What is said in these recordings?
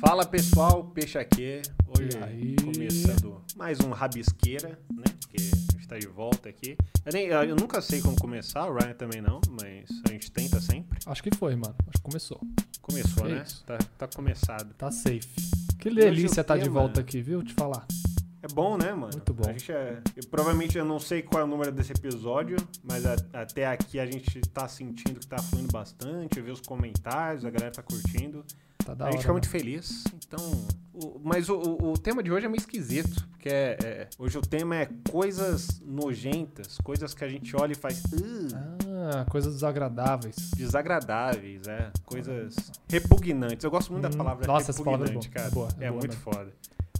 Fala pessoal, Peixe aqui. Hoje aí? começando mais um Rabisqueira, né? Porque a gente tá de volta aqui. Eu, nem- eu nunca sei como começar, o Ryan também não, mas a gente tenta sempre. Acho que foi, mano. Acho que começou. Começou, É né? isso. Tá, tá começado. Tá safe. Que delícia tá de volta aqui, viu? Te falar. É bom, né, mano? Muito bom. A gente é, eu, provavelmente eu não sei qual é o número desse episódio, mas a- até aqui a gente tá sentindo que tá fluindo bastante. Eu vi os comentários, a galera tá curtindo. Tá da a hora. gente fica muito feliz. Então, o- mas o, o- o tema de hoje é meio esquisito, porque é- é- hoje o tema é coisas nojentas, coisas que a gente olha e faz Ah, coisas desagradáveis. desagradáveis, é, coisas repugnantes. Eu gosto muito da Hum, palavra nossa, essa palavra é repugnante, boa, cara. é boa, é é boa muito foda.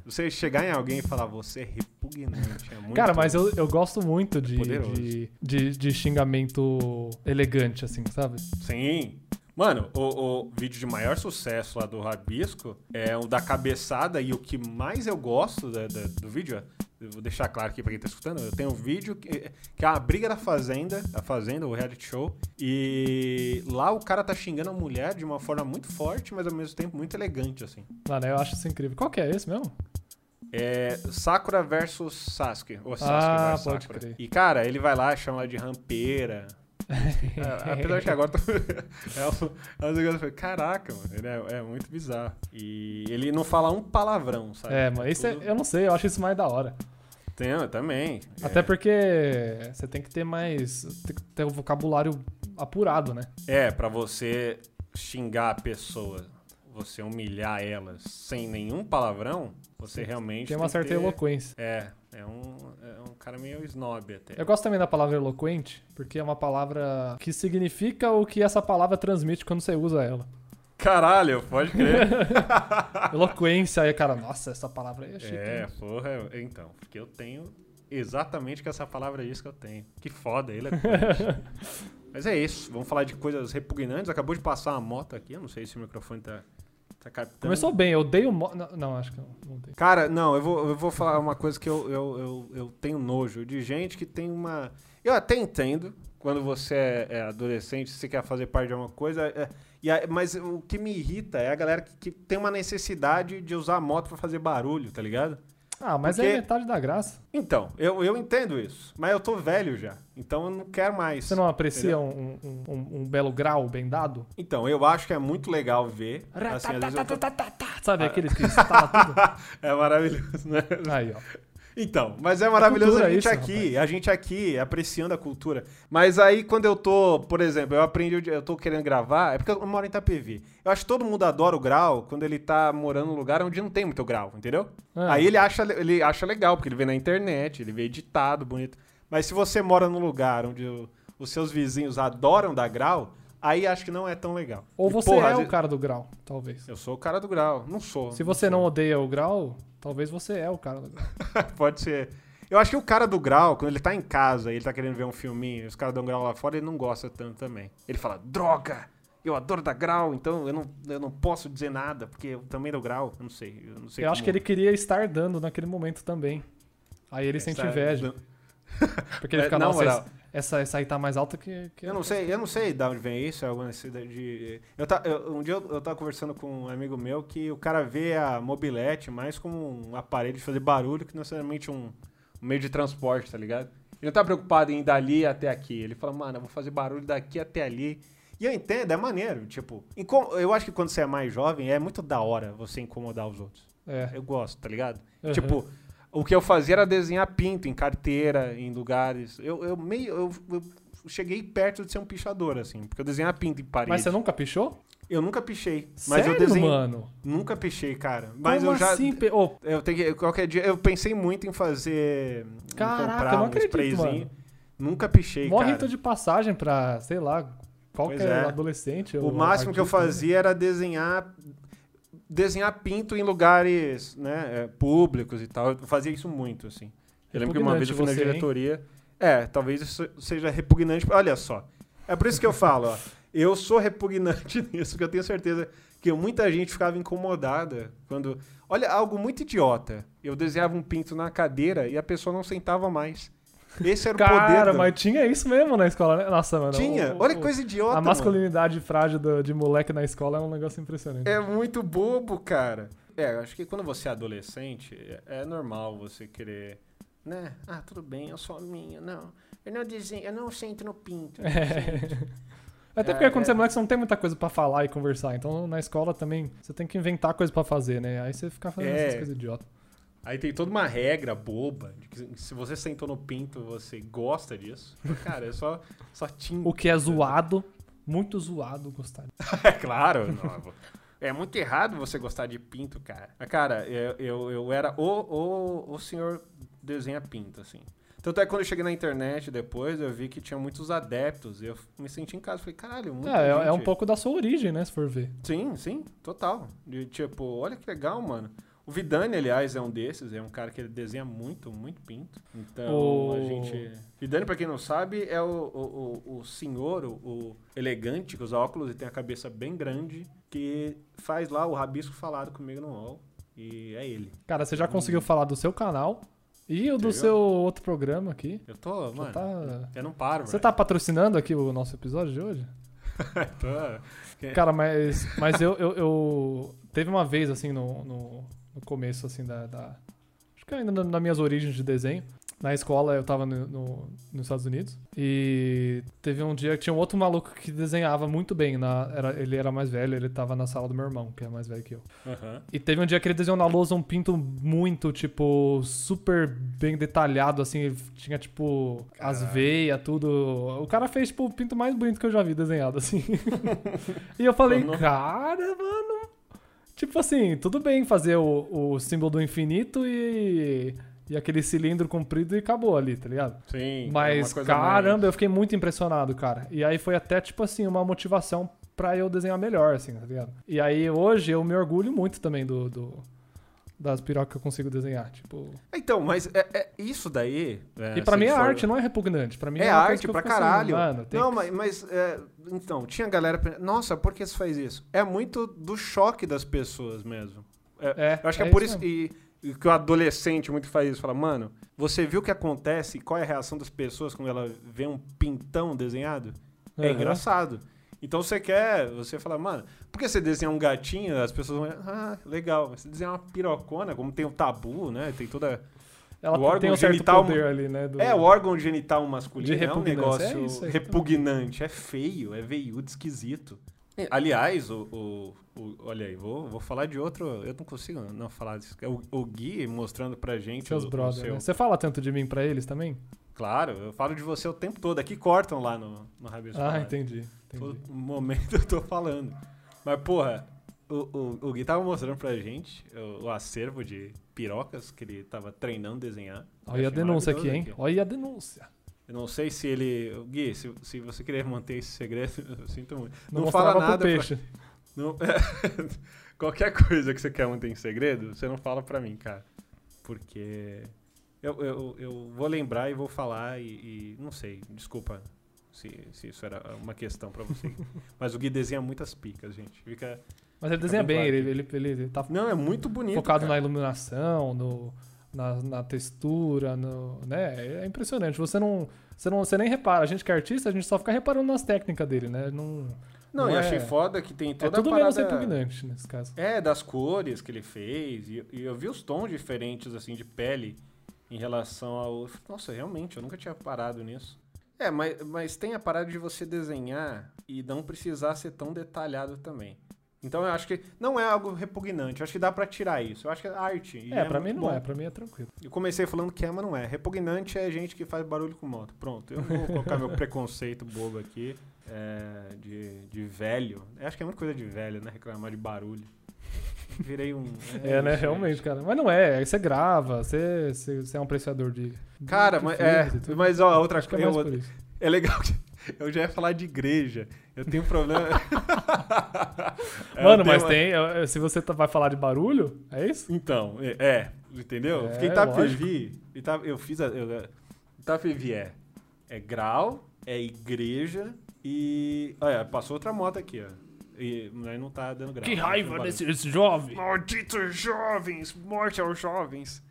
Você chegar em alguém e falar você é repugnante, é muito Cara, mas eu, eu gosto muito de, Poderoso. de, de, de xingamento elegante, assim, sabe? Sim. Mano, o, o vídeo de maior sucesso lá do Rabisco é o da cabeçada e o que mais eu gosto da- da- do vídeo, eu vou deixar claro aqui pra quem tá escutando, eu tenho um vídeo que, que é a briga da Fazenda, a Fazenda, o reality show, e lá o cara tá xingando a mulher de uma forma muito forte, mas ao mesmo tempo muito elegante, assim. Mano, eu acho isso incrível. Qual que é esse mesmo? É Sakura versus Sasuke, ou Sasuke Ah, versus pode Sakura. crer. E cara, ele vai lá chama ela de rampeira, É, apesar que agora tô... é um, é um negócio que caraca, mano, ele é, é muito bizarro. E ele não fala um palavrão, sabe? É, mas isso é, tudo- eu não sei, eu acho isso mais da hora. Tem, eu também. Até é, porque você tem que ter mais. Tem que ter o vocabulário apurado, né? É, pra você xingar a pessoa, você humilhar elas sem nenhum palavrão, você realmente Tem uma que certa ter- eloquência. É, é um, é um cara meio snob até. Eu gosto também da palavra eloquente, porque é uma palavra que significa o que essa palavra transmite quando você usa ela. Caralho, pode crer. Eloquência, aí, cara, nossa, essa palavra aí é chique. É, hein? porra, então, porque eu tenho exatamente com essa palavra é isso que eu tenho. Que foda, ele é Mas é isso, vamos falar de coisas repugnantes. Acabou de passar uma moto aqui, eu não sei se o microfone tá, tá captando. Começou bem, eu odeio. Mo... Não, não, acho que não, não. Cara, não, eu vou, eu vou falar uma coisa que eu, eu, eu, eu tenho nojo de gente que tem uma. Eu até entendo quando você é, é adolescente, você quer fazer parte de alguma coisa, é, e a- mas o que me irrita é a galera que, que tem uma necessidade de usar a moto pra fazer barulho, tá ligado? Ah, mas Porque- é metade da graça. Então, eu, eu entendo isso, mas eu tô velho já, então eu não quero mais. Você não aprecia um, um, um- um belo grau bem dado? Então, eu acho que é muito legal ver. Assim, vezes eu tô... Sabe aqueles que instala tudo? É maravilhoso, né? Aí, ó. Então, mas é maravilhoso cultura a gente isso, aqui, a gente aqui apreciando a cultura. Mas aí quando eu tô, por exemplo, eu aprendi, eu tô querendo gravar, é porque eu moro em Itapevi. Eu acho que todo mundo adora o grau quando ele tá morando num lugar onde não tem muito grau, entendeu? Ah. Aí ele acha, ele acha legal, porque ele vê na internet, ele vê editado, bonito. Mas se você mora num lugar onde os seus vizinhos adoram dar grau, aí acho que não é tão legal. Ou E, você porra, é o vezes- cara do grau, talvez. Eu sou o cara do grau, não sou. Se você sou. não odeia o grau, talvez você é o cara do grau. Pode ser. Eu acho que o cara do grau, quando ele tá em casa e ele tá querendo ver um filminho, os caras dão grau lá fora, ele não gosta tanto também. Ele fala, droga! Eu adoro dar grau, então eu não, eu não posso dizer nada, porque eu também dou grau. Eu não sei. Eu, não sei Eu acho que ele queria estar dando naquele momento também. Aí ele sente Essa- inveja. Porque ele É, fica, na nossa, moral. Essa, essa, aí tá mais alta que. que Eu não sei, eu não sei de onde vem isso, é alguma de. Eu ta, eu- um dia eu, eu tava conversando com um amigo meu que o cara vê a mobilete mais como um aparelho de fazer barulho que não necessariamente um, um meio de transporte, tá ligado? Ele não tá preocupado em ir dali até aqui. Ele fala, mano, eu vou fazer barulho daqui até ali. E eu entendo, é maneiro. Tipo, eu acho que quando você é mais jovem, é muito da hora você incomodar os outros. É. Eu gosto, tá ligado? Uhum. Tipo, o que eu fazia era desenhar pinto em carteira, em lugares. Eu, eu meio. Eu, eu cheguei perto de ser um pichador, assim, porque eu desenhava pinto em parede. Mas você nunca pichou? Eu nunca pichei. Mas Sério, eu desenhei. mano? Nunca pichei, cara. Mas Como eu já. assim? pe- Ô, Eu tenho que. Qualquer dia. Eu pensei muito em fazer. Caraca, comprar eu não um acredito, sprayzinho. mano. Nunca pichei, mó cara. rito de passagem pra, sei lá, qualquer é. adolescente. O máximo que eu artista, né? fazia era desenhar desenhar pinto em lugares né, é, públicos e tal. Eu fazia isso muito, assim. Eu lembro que uma vez eu fui na você, hein? diretoria. É, talvez isso seja repugnante. Olha só. É por isso que eu falo, ó. Eu sou repugnante nisso, porque eu tenho certeza que muita gente ficava incomodada quando. Olha, algo muito idiota. Eu desenhava um pinto na cadeira e a pessoa não sentava mais. Esse era o poder. Cara, mas tinha isso mesmo na escola, né? Nossa, mano. Tinha. o- Olha que coisa idiota. A mano. masculinidade frágil do- de moleque na escola é um negócio impressionante. É muito bobo, cara. É, eu acho que quando você é adolescente, é é normal você querer. Né? Ah, tudo bem, eu sou minha. Não. Eu não desenho, eu não sento no pinto. sento. Até É, porque quando é. você é moleque, você não tem muita coisa pra falar e conversar. Então na escola também você tem que inventar coisa pra fazer, né? Aí você fica fazendo É. essas coisas idiotas. Aí tem toda uma regra boba de que se você sentou no pinto, você gosta disso. Cara, é só, só tinta. O que é zoado, muito zoado gostar. É claro. não, é muito errado você gostar de pinto, cara. Cara, eu, eu, eu era o, o, o senhor desenha pinto, assim. Tanto é que quando eu cheguei na internet depois, eu vi que tinha muitos adeptos. E eu me senti em casa. Falei, caralho, muita É, é- é um gente- pouco da sua origem, né? Se for ver. Sim, sim, total. De, tipo, olha que legal, mano. O Vidani, aliás, é um desses. É um cara que ele desenha muito, muito pinto. Então, a gente... Vidani, pra quem não sabe, é o, o, o, senhor, o, o elegante, que usa óculos e tem a cabeça bem grande, que faz lá o rabisco falado comigo no UOL. E é ele. Cara, você já conseguiu falar do seu canal e o do seu outro programa aqui. Eu tô, mano, tá- eu não paro, Você tá patrocinando aqui o nosso episódio de hoje? Tô... Cara, mas, mas eu, eu, eu- Teve uma vez, assim, no, no, no começo, assim, da, da- Acho que ainda na- nas minhas origens de desenho. Na escola eu tava no, no- nos Estados Unidos. E teve um dia que tinha um outro maluco que desenhava muito bem. Na, era, ele era mais velho, ele tava na sala do meu irmão, que é mais velho que eu. Aham. E teve um dia que ele desenhou na lousa um pinto muito, tipo, super bem detalhado, assim, tinha, tipo, as Caralho. veias, tudo. O cara fez, tipo, o pinto mais bonito que eu já vi desenhado, assim. e eu falei, cara, mano. Tipo assim, tudo bem fazer o, o símbolo do infinito e. E aquele cilindro comprido e acabou ali, tá ligado? Sim. é Mas, coisa caramba, mais- eu fiquei muito impressionado, cara. E aí foi até, tipo assim, uma motivação pra eu desenhar melhor, assim, tá ligado? E aí hoje eu me orgulho muito também do, do- das pirocas que eu consigo desenhar, tipo... Então, mas é, é isso daí... e pra se mim é for- arte, não é repugnante. Pra mim é, É arte pra assim, caralho. mano, não, que- mas, mas, é, então, tinha galera. Nossa, por que você faz isso? É muito do choque das pessoas mesmo. É, Eu acho que é, é por isso isso que, e que o adolescente muito faz isso. Fala, mano, você viu o que acontece? Qual é a reação das pessoas quando ela vê um pintão desenhado? É Aham. engraçado. Então você quer, você fala, mano, por que você desenha um gatinho? As pessoas vão, ah, legal. Mas você desenha uma pirocona, como tem o tabu, né? Tem toda. Ela o órgão tem um certo genital- poder ali, né? do- É, o órgão genital masculino De é um repugnância, negócio é isso aí. repugnante, é feio, é veiudo, esquisito. Aliás, o, o- o- olha aí, vou, vou falar de outro, eu não consigo não falar disso. É O, o Gui mostrando pra gente Seus o, o brothers, seu... né? Você fala tanto de mim pra eles também? Claro, eu falo de você o tempo todo. Aqui cortam lá no, no Rabisco Ah, entendi. Entendi. Todo momento eu tô falando. Mas, porra, o, o, o Gui tava mostrando pra gente o, o acervo de pirocas que ele tava treinando desenhar. Olha a denúncia aqui, hein? Olha a denúncia. Eu não sei se ele. Gui, se, se você querer manter esse segredo, eu sinto muito. Não, Não, fala nada. pro pra- peixe. não- qualquer coisa que você quer manter em segredo, você não fala pra mim, cara. Porque. Eu, eu, eu vou lembrar e vou falar e. e não sei, desculpa se, se isso era uma questão pra você. Mas o Gui desenha muitas picas, gente. Fica. Mas ele desenha bem ele, ele, ele tá Não, é muito bonito. focado cara. na iluminação, no, na, na textura, no, né? É impressionante. Você não, você não, você nem repara. A gente que é artista, a gente só fica reparando nas técnicas dele, né? Não, Não, não eu é- achei foda que tem é toda tudo a menos parada... repugnante nesse caso. É, das cores que ele fez. E, e eu vi os tons diferentes, assim, de pele em relação ao. Nossa, realmente, eu nunca tinha parado nisso. É, mas, mas tem a parada de você desenhar e não precisar ser tão detalhado também. Então eu acho que não é algo repugnante. Eu acho que dá pra tirar isso. Eu acho que é arte. e É, pra mim não bom. é, pra mim é tranquilo. Eu comecei falando que é, mas não é. Repugnante é gente que faz barulho com moto. Pronto, eu vou colocar meu preconceito bobo aqui é, de, de velho. Eu acho que é muita coisa de velho, né? Reclamar de barulho. Virei um. É, né? isso, Realmente, gente. cara. Mas não é, aí você grava, você, você, você é um apreciador de. Cara, de mas, é, mas ó, outra é coisa. mais eu-. É legal que. Eu já ia falar de igreja. Eu tenho um problema. É, Mano, mas tem. Se você tá- vai falar de barulho, é isso? Então, é, é, entendeu? É, Fiquei em Itapevi. Ita- Eu fiz a. Eu, Itapevi é, é grau, é igreja e. Olha, passou outra moto aqui, ó. E mas não tá dando grau. Que não raiva barulho. desse jovem. Malditos jovens! Morte aos jovens!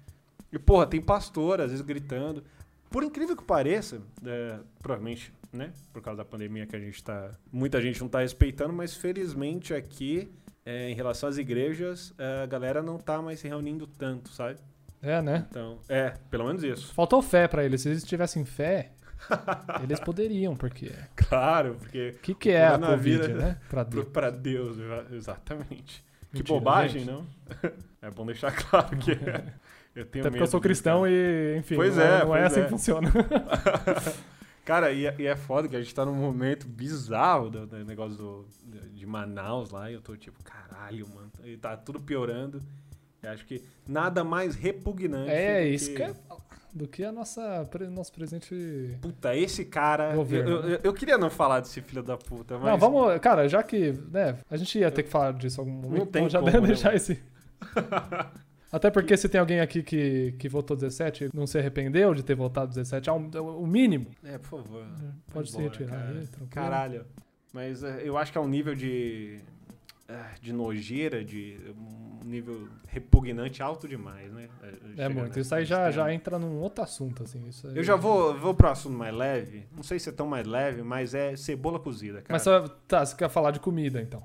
E, porra, tem pastor, às vezes, gritando. Por incrível que pareça, é, provavelmente, né, por causa da pandemia que a gente tá. Muita gente não tá respeitando, mas felizmente aqui, é, em relação às igrejas, é, a galera não tá mais se reunindo tanto, sabe? É, né? Então, é, pelo menos isso. Faltou fé pra eles. Se eles tivessem fé, eles poderiam, porque. Claro, porque. O que, que é a Covid, né? Pra Deus. Pra Deus, exa- exatamente. que Mentira, bobagem, gente. não? É bom deixar claro que eu tenho Até porque eu sou cristão e, enfim, Pois não é, não é pois assim é. que funciona. Cara, e é, e é foda que a gente tá num momento bizarro do, do negócio do, de Manaus lá, e eu tô tipo, caralho, mano, e tá tudo piorando. Eu acho que nada mais repugnante. É isso que é do que a nossa nosso presente. Puta, esse cara. Eu, Governo, eu, eu- queria não falar desse filho da puta, mas. Não, vamos, cara, já que, né, a gente ia ter que falar disso algum momento, tem então já como, deve né, deixar mano? esse. Até porque se tem alguém aqui que, que votou 17 e não se arrependeu de ter votado 17, é um- é o mínimo. É, por favor. Pode se Embora, retirar cara. aí, tranquilo. Caralho. Mas é, eu acho que é um nível de. Ah, de nojeira, de. um nível repugnante alto demais, né? É Chega muito. nesse- Isso aí já, já entra num outro assunto, assim. Isso Eu já vou, vou pro assunto mais leve. Não sei se é tão mais leve, mas é cebola cozida, cara. Mas só, tá, você quer falar de comida, então.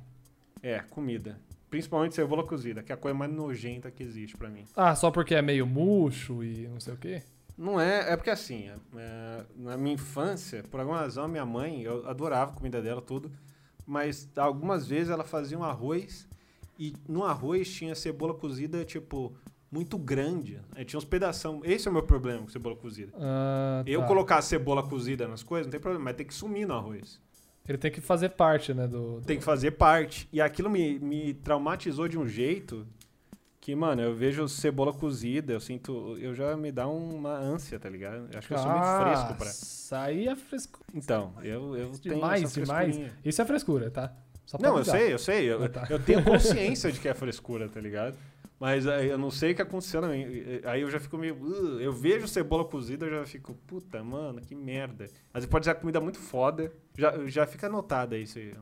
É, comida. Principalmente cebola cozida, que é a coisa mais nojenta que existe pra mim. Ah, só porque é meio murcho e não sei o quê? Não é, é porque assim, é, na minha infância, por alguma razão, a minha mãe, eu adorava a comida dela, tudo, mas algumas vezes ela fazia um arroz e no arroz tinha cebola cozida, tipo, muito grande. Aí tinha uns pedação. Esse é o meu problema com cebola cozida. Ah, Eu tá. colocar cebola cozida nas coisas, não tem problema, mas tem que sumir no arroz. Ele tem que fazer parte, né, do... do- Tem que fazer parte. E aquilo me, me traumatizou de um jeito que, mano, eu vejo cebola cozida, eu sinto. Eu já me dá uma ânsia, tá ligado? Eu acho que eu sou muito fresco pra. Aí é frescura. Então, eu, eu tenho Demais, essa demais. frescurinha. Isso é frescura, tá? Não, eu avisar. sei, eu sei. Eu, Ah, tá. eu tenho consciência de que é frescura, tá ligado? Mas eu não sei o que aconteceu minha. Aí eu já fico meio. "Ugh", eu vejo cebola cozida, eu já fico, puta, mano, que merda. Às vezes pode ser comida muito foda. Já, já fica anotado aí se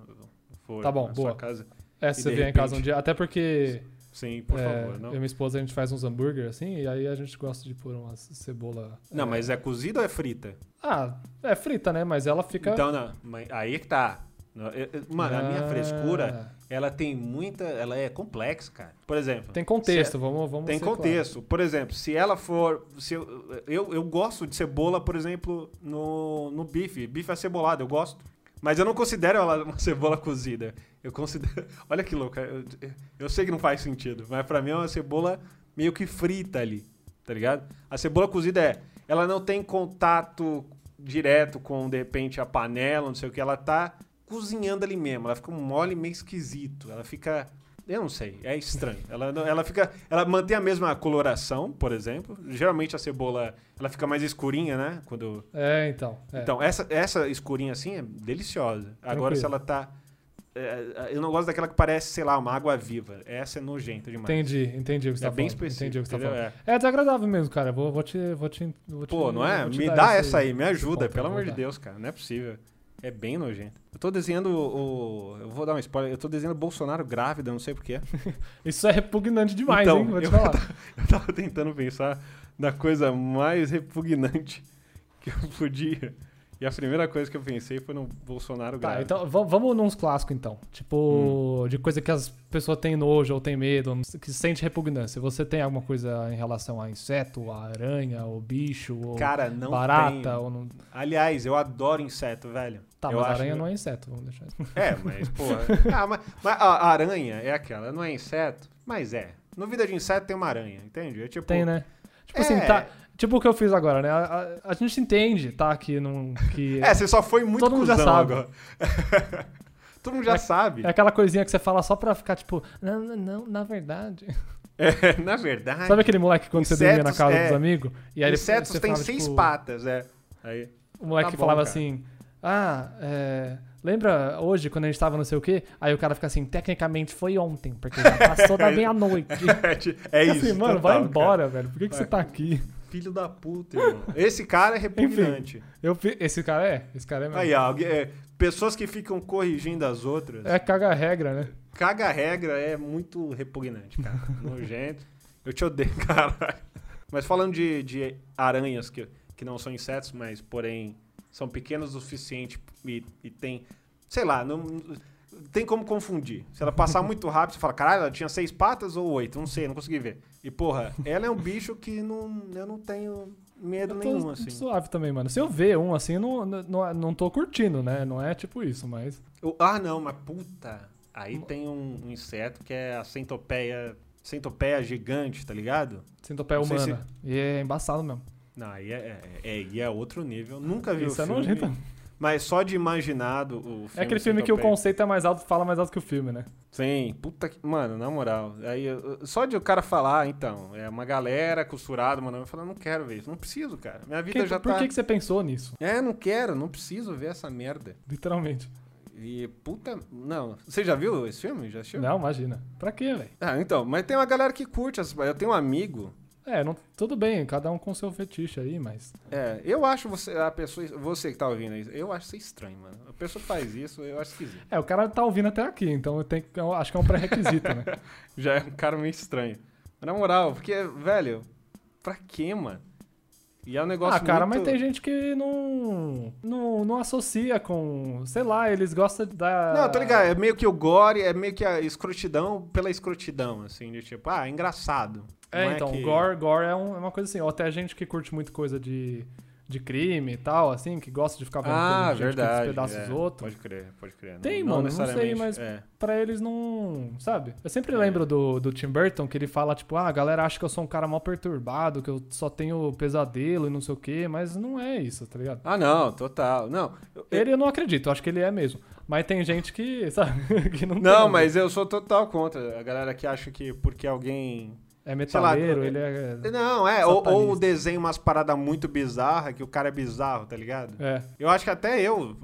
for Tá bom, na boa. sua casa. É, E se você de vier em casa um repente- dia. Até porque Sim, por é, favor. Não, eu e minha esposa a gente faz uns hambúrguer assim, e aí a gente gosta de pôr uma cebola. não mas é cozida ou é frita? Ah, é frita, né? Mas ela fica. Então, não. Aí que tá. Mano, a minha Ah, frescura, ela tem muita. Ela é complexa, cara. Por exemplo. Tem contexto, vamos, vamos Tem ser claro. contexto. Por exemplo, se ela for. Se eu, eu, eu gosto de cebola, por exemplo, no, no bife. Bife acebolado, eu gosto. Mas eu não considero ela uma cebola cozida. Eu considero. Olha que louco. Eu, eu sei que não faz sentido, mas pra mim é uma cebola meio que frita ali. Tá ligado? A cebola cozida é. Ela não tem contato direto com, de repente, a panela, não sei o que. Ela tá cozinhando ali mesmo. Ela fica um mole meio esquisito. Ela fica. Eu não sei, é estranho. Ela, ela fica. Ela mantém a mesma coloração, por exemplo. Geralmente a cebola ela fica mais escurinha, né? Quando. É, então. é. Então, essa, essa escurinha assim é deliciosa. Agora, Tranquilo. se ela tá. é, eu não gosto daquela que parece, sei lá, uma água viva. Essa é nojenta demais. Entendi, entendi o que você É tá bem falando. específico. Entendi o que você tá falando. É. É desagradável mesmo, cara. Vou, vou te. Vou te, vou te Pô, não é? Me dá essa aí, me ajuda, ponto, pelo amor de. Deus, cara. Não é possível. É bem nojento. Eu tô desenhando o. Eu vou dar um spoiler. Eu tô desenhando o Bolsonaro grávida, não sei porquê. Isso é repugnante demais, Então, hein? Vou te eu- falar. Eu tava tentando pensar na coisa mais repugnante que eu podia. E a primeira coisa que eu pensei foi no Bolsonaro Tá, grávida. então va- vamos nos clássicos então. Tipo, Hum. de coisa que as pessoas têm nojo ou têm medo, que sente repugnância. Você tem alguma coisa em relação a inseto, a aranha, ou bicho, ou Cara, não barata, tenho. ou não. Aliás, eu adoro inseto, velho. Tá, eu mas aranha não é inseto, vamos deixar isso. É, mas, porra. ah, mas, mas a a aranha é aquela, não é inseto? Mas é. No vida de inseto tem uma aranha, entende? É tipo. Tem, né? Tipo É. assim, tá. Tipo o que eu fiz agora, né? A, a- a gente entende, tá? Que não. Que É, você só foi muito Todo mundo já sabe. agora. Todo mundo já sabe. É aquela coisinha que você fala só pra ficar tipo, não, não, não, na verdade. É, na verdade. Sabe aquele moleque quando você dormia na Insetos, casa é. dos amigos? E aí ele- insetos têm falava, seis tipo, patas, é. Aí. O moleque Tá bom, falava cara. assim: Ah, é, lembra hoje quando a gente tava não sei o quê? Aí o cara fica assim: Tecnicamente foi ontem, porque já passou da meia-noite. É, é isso. assim, mano, total, vai cara. embora, velho. Por que, que Vai. você tá aqui? Filho da puta, irmão. Esse cara é repugnante. Eu, esse cara é? Esse cara é mesmo. Aí, ó, é, pessoas que ficam corrigindo as outras. É caga regra, né? Caga regra é muito repugnante, cara. Nojento. Eu te odeio, caralho. Mas falando de, de aranhas que, que não são insetos, mas porém são pequenos o suficiente e, e tem. Sei lá, não. Tem como confundir. Se ela passar muito rápido, você fala, caralho, ela tinha seis patas ou oito? Não sei, não consegui ver. E, porra, ela é um bicho que não, eu não tenho medo Eu nenhum, tô assim. suave também, mano. Se eu ver um assim, eu não, não, não tô curtindo, né? Não é tipo isso, mas. Eu- ah, não, mas puta. Aí tem um, um inseto que é a centopeia. Centopeia gigante, tá ligado? Centopeia humana. E é embaçado mesmo. Não, aí é, é, é, é outro nível. Nunca vi Isso o é nojento. Mas só de imaginado o filme. É aquele filme que o conceito é mais alto, fala mais alto que o filme, né? Sim, puta que. Mano, na moral. Aí, só de o cara falar, então, é uma galera costurada, mano. Eu falo, não quero ver isso. Não preciso, cara. Minha vida Que- já por tá. que, que você pensou nisso? É, não quero, não preciso ver essa merda. Literalmente. E puta. Não. Você já viu esse filme? Já assistiu? Não, imagina. Pra quê, velho? Ah, então, mas tem uma galera que curte essas. Eu tenho um amigo. É, não, tudo bem, cada um com seu fetiche aí, mas. É, eu acho você, a pessoa, você que tá ouvindo isso, eu acho isso estranho, mano. A pessoa que faz isso, eu acho esquisito. É, o cara tá ouvindo até aqui, então eu, tenho, eu acho que é um pré-requisito, né? Já é um cara meio estranho. Mas, na moral, porque, velho, pra quê, mano? E é um negócio ah, cara, muito... mas tem gente que não, não. Não associa com. Sei lá, eles gostam da. Não, tô ligado, é meio que o gore, é meio que a escrotidão pela escrotidão, assim, de tipo, ah, engraçado. É, Não então, que- gore, gore é, um- é uma coisa assim. Ou até gente que curte muito coisa de, de crime e tal, assim, que gosta de ficar vendo Ah, gente verdade. que despedaça é, os outros. Pode crer, pode crer. Tem, não, mano, não não sei, mas- é. Pra eles não. Sabe? Eu sempre É. lembro do, do Tim Burton que ele fala, tipo, ah, a galera acha que eu sou um cara mal perturbado, que eu só tenho pesadelo e não sei o quê, mas não é isso, tá ligado? Ah, não, total. Não, eu- Ele eu não acredito, eu acho que ele é mesmo. Mas tem gente que, sabe, que não não, tem. mas eu sou total contra. A galera que acha que porque alguém É sei lá, metaleiro, é- ele é. Não, é, ou, ou desenha umas paradas muito bizarras, que o cara é bizarro, tá ligado? É. Eu acho que até eu,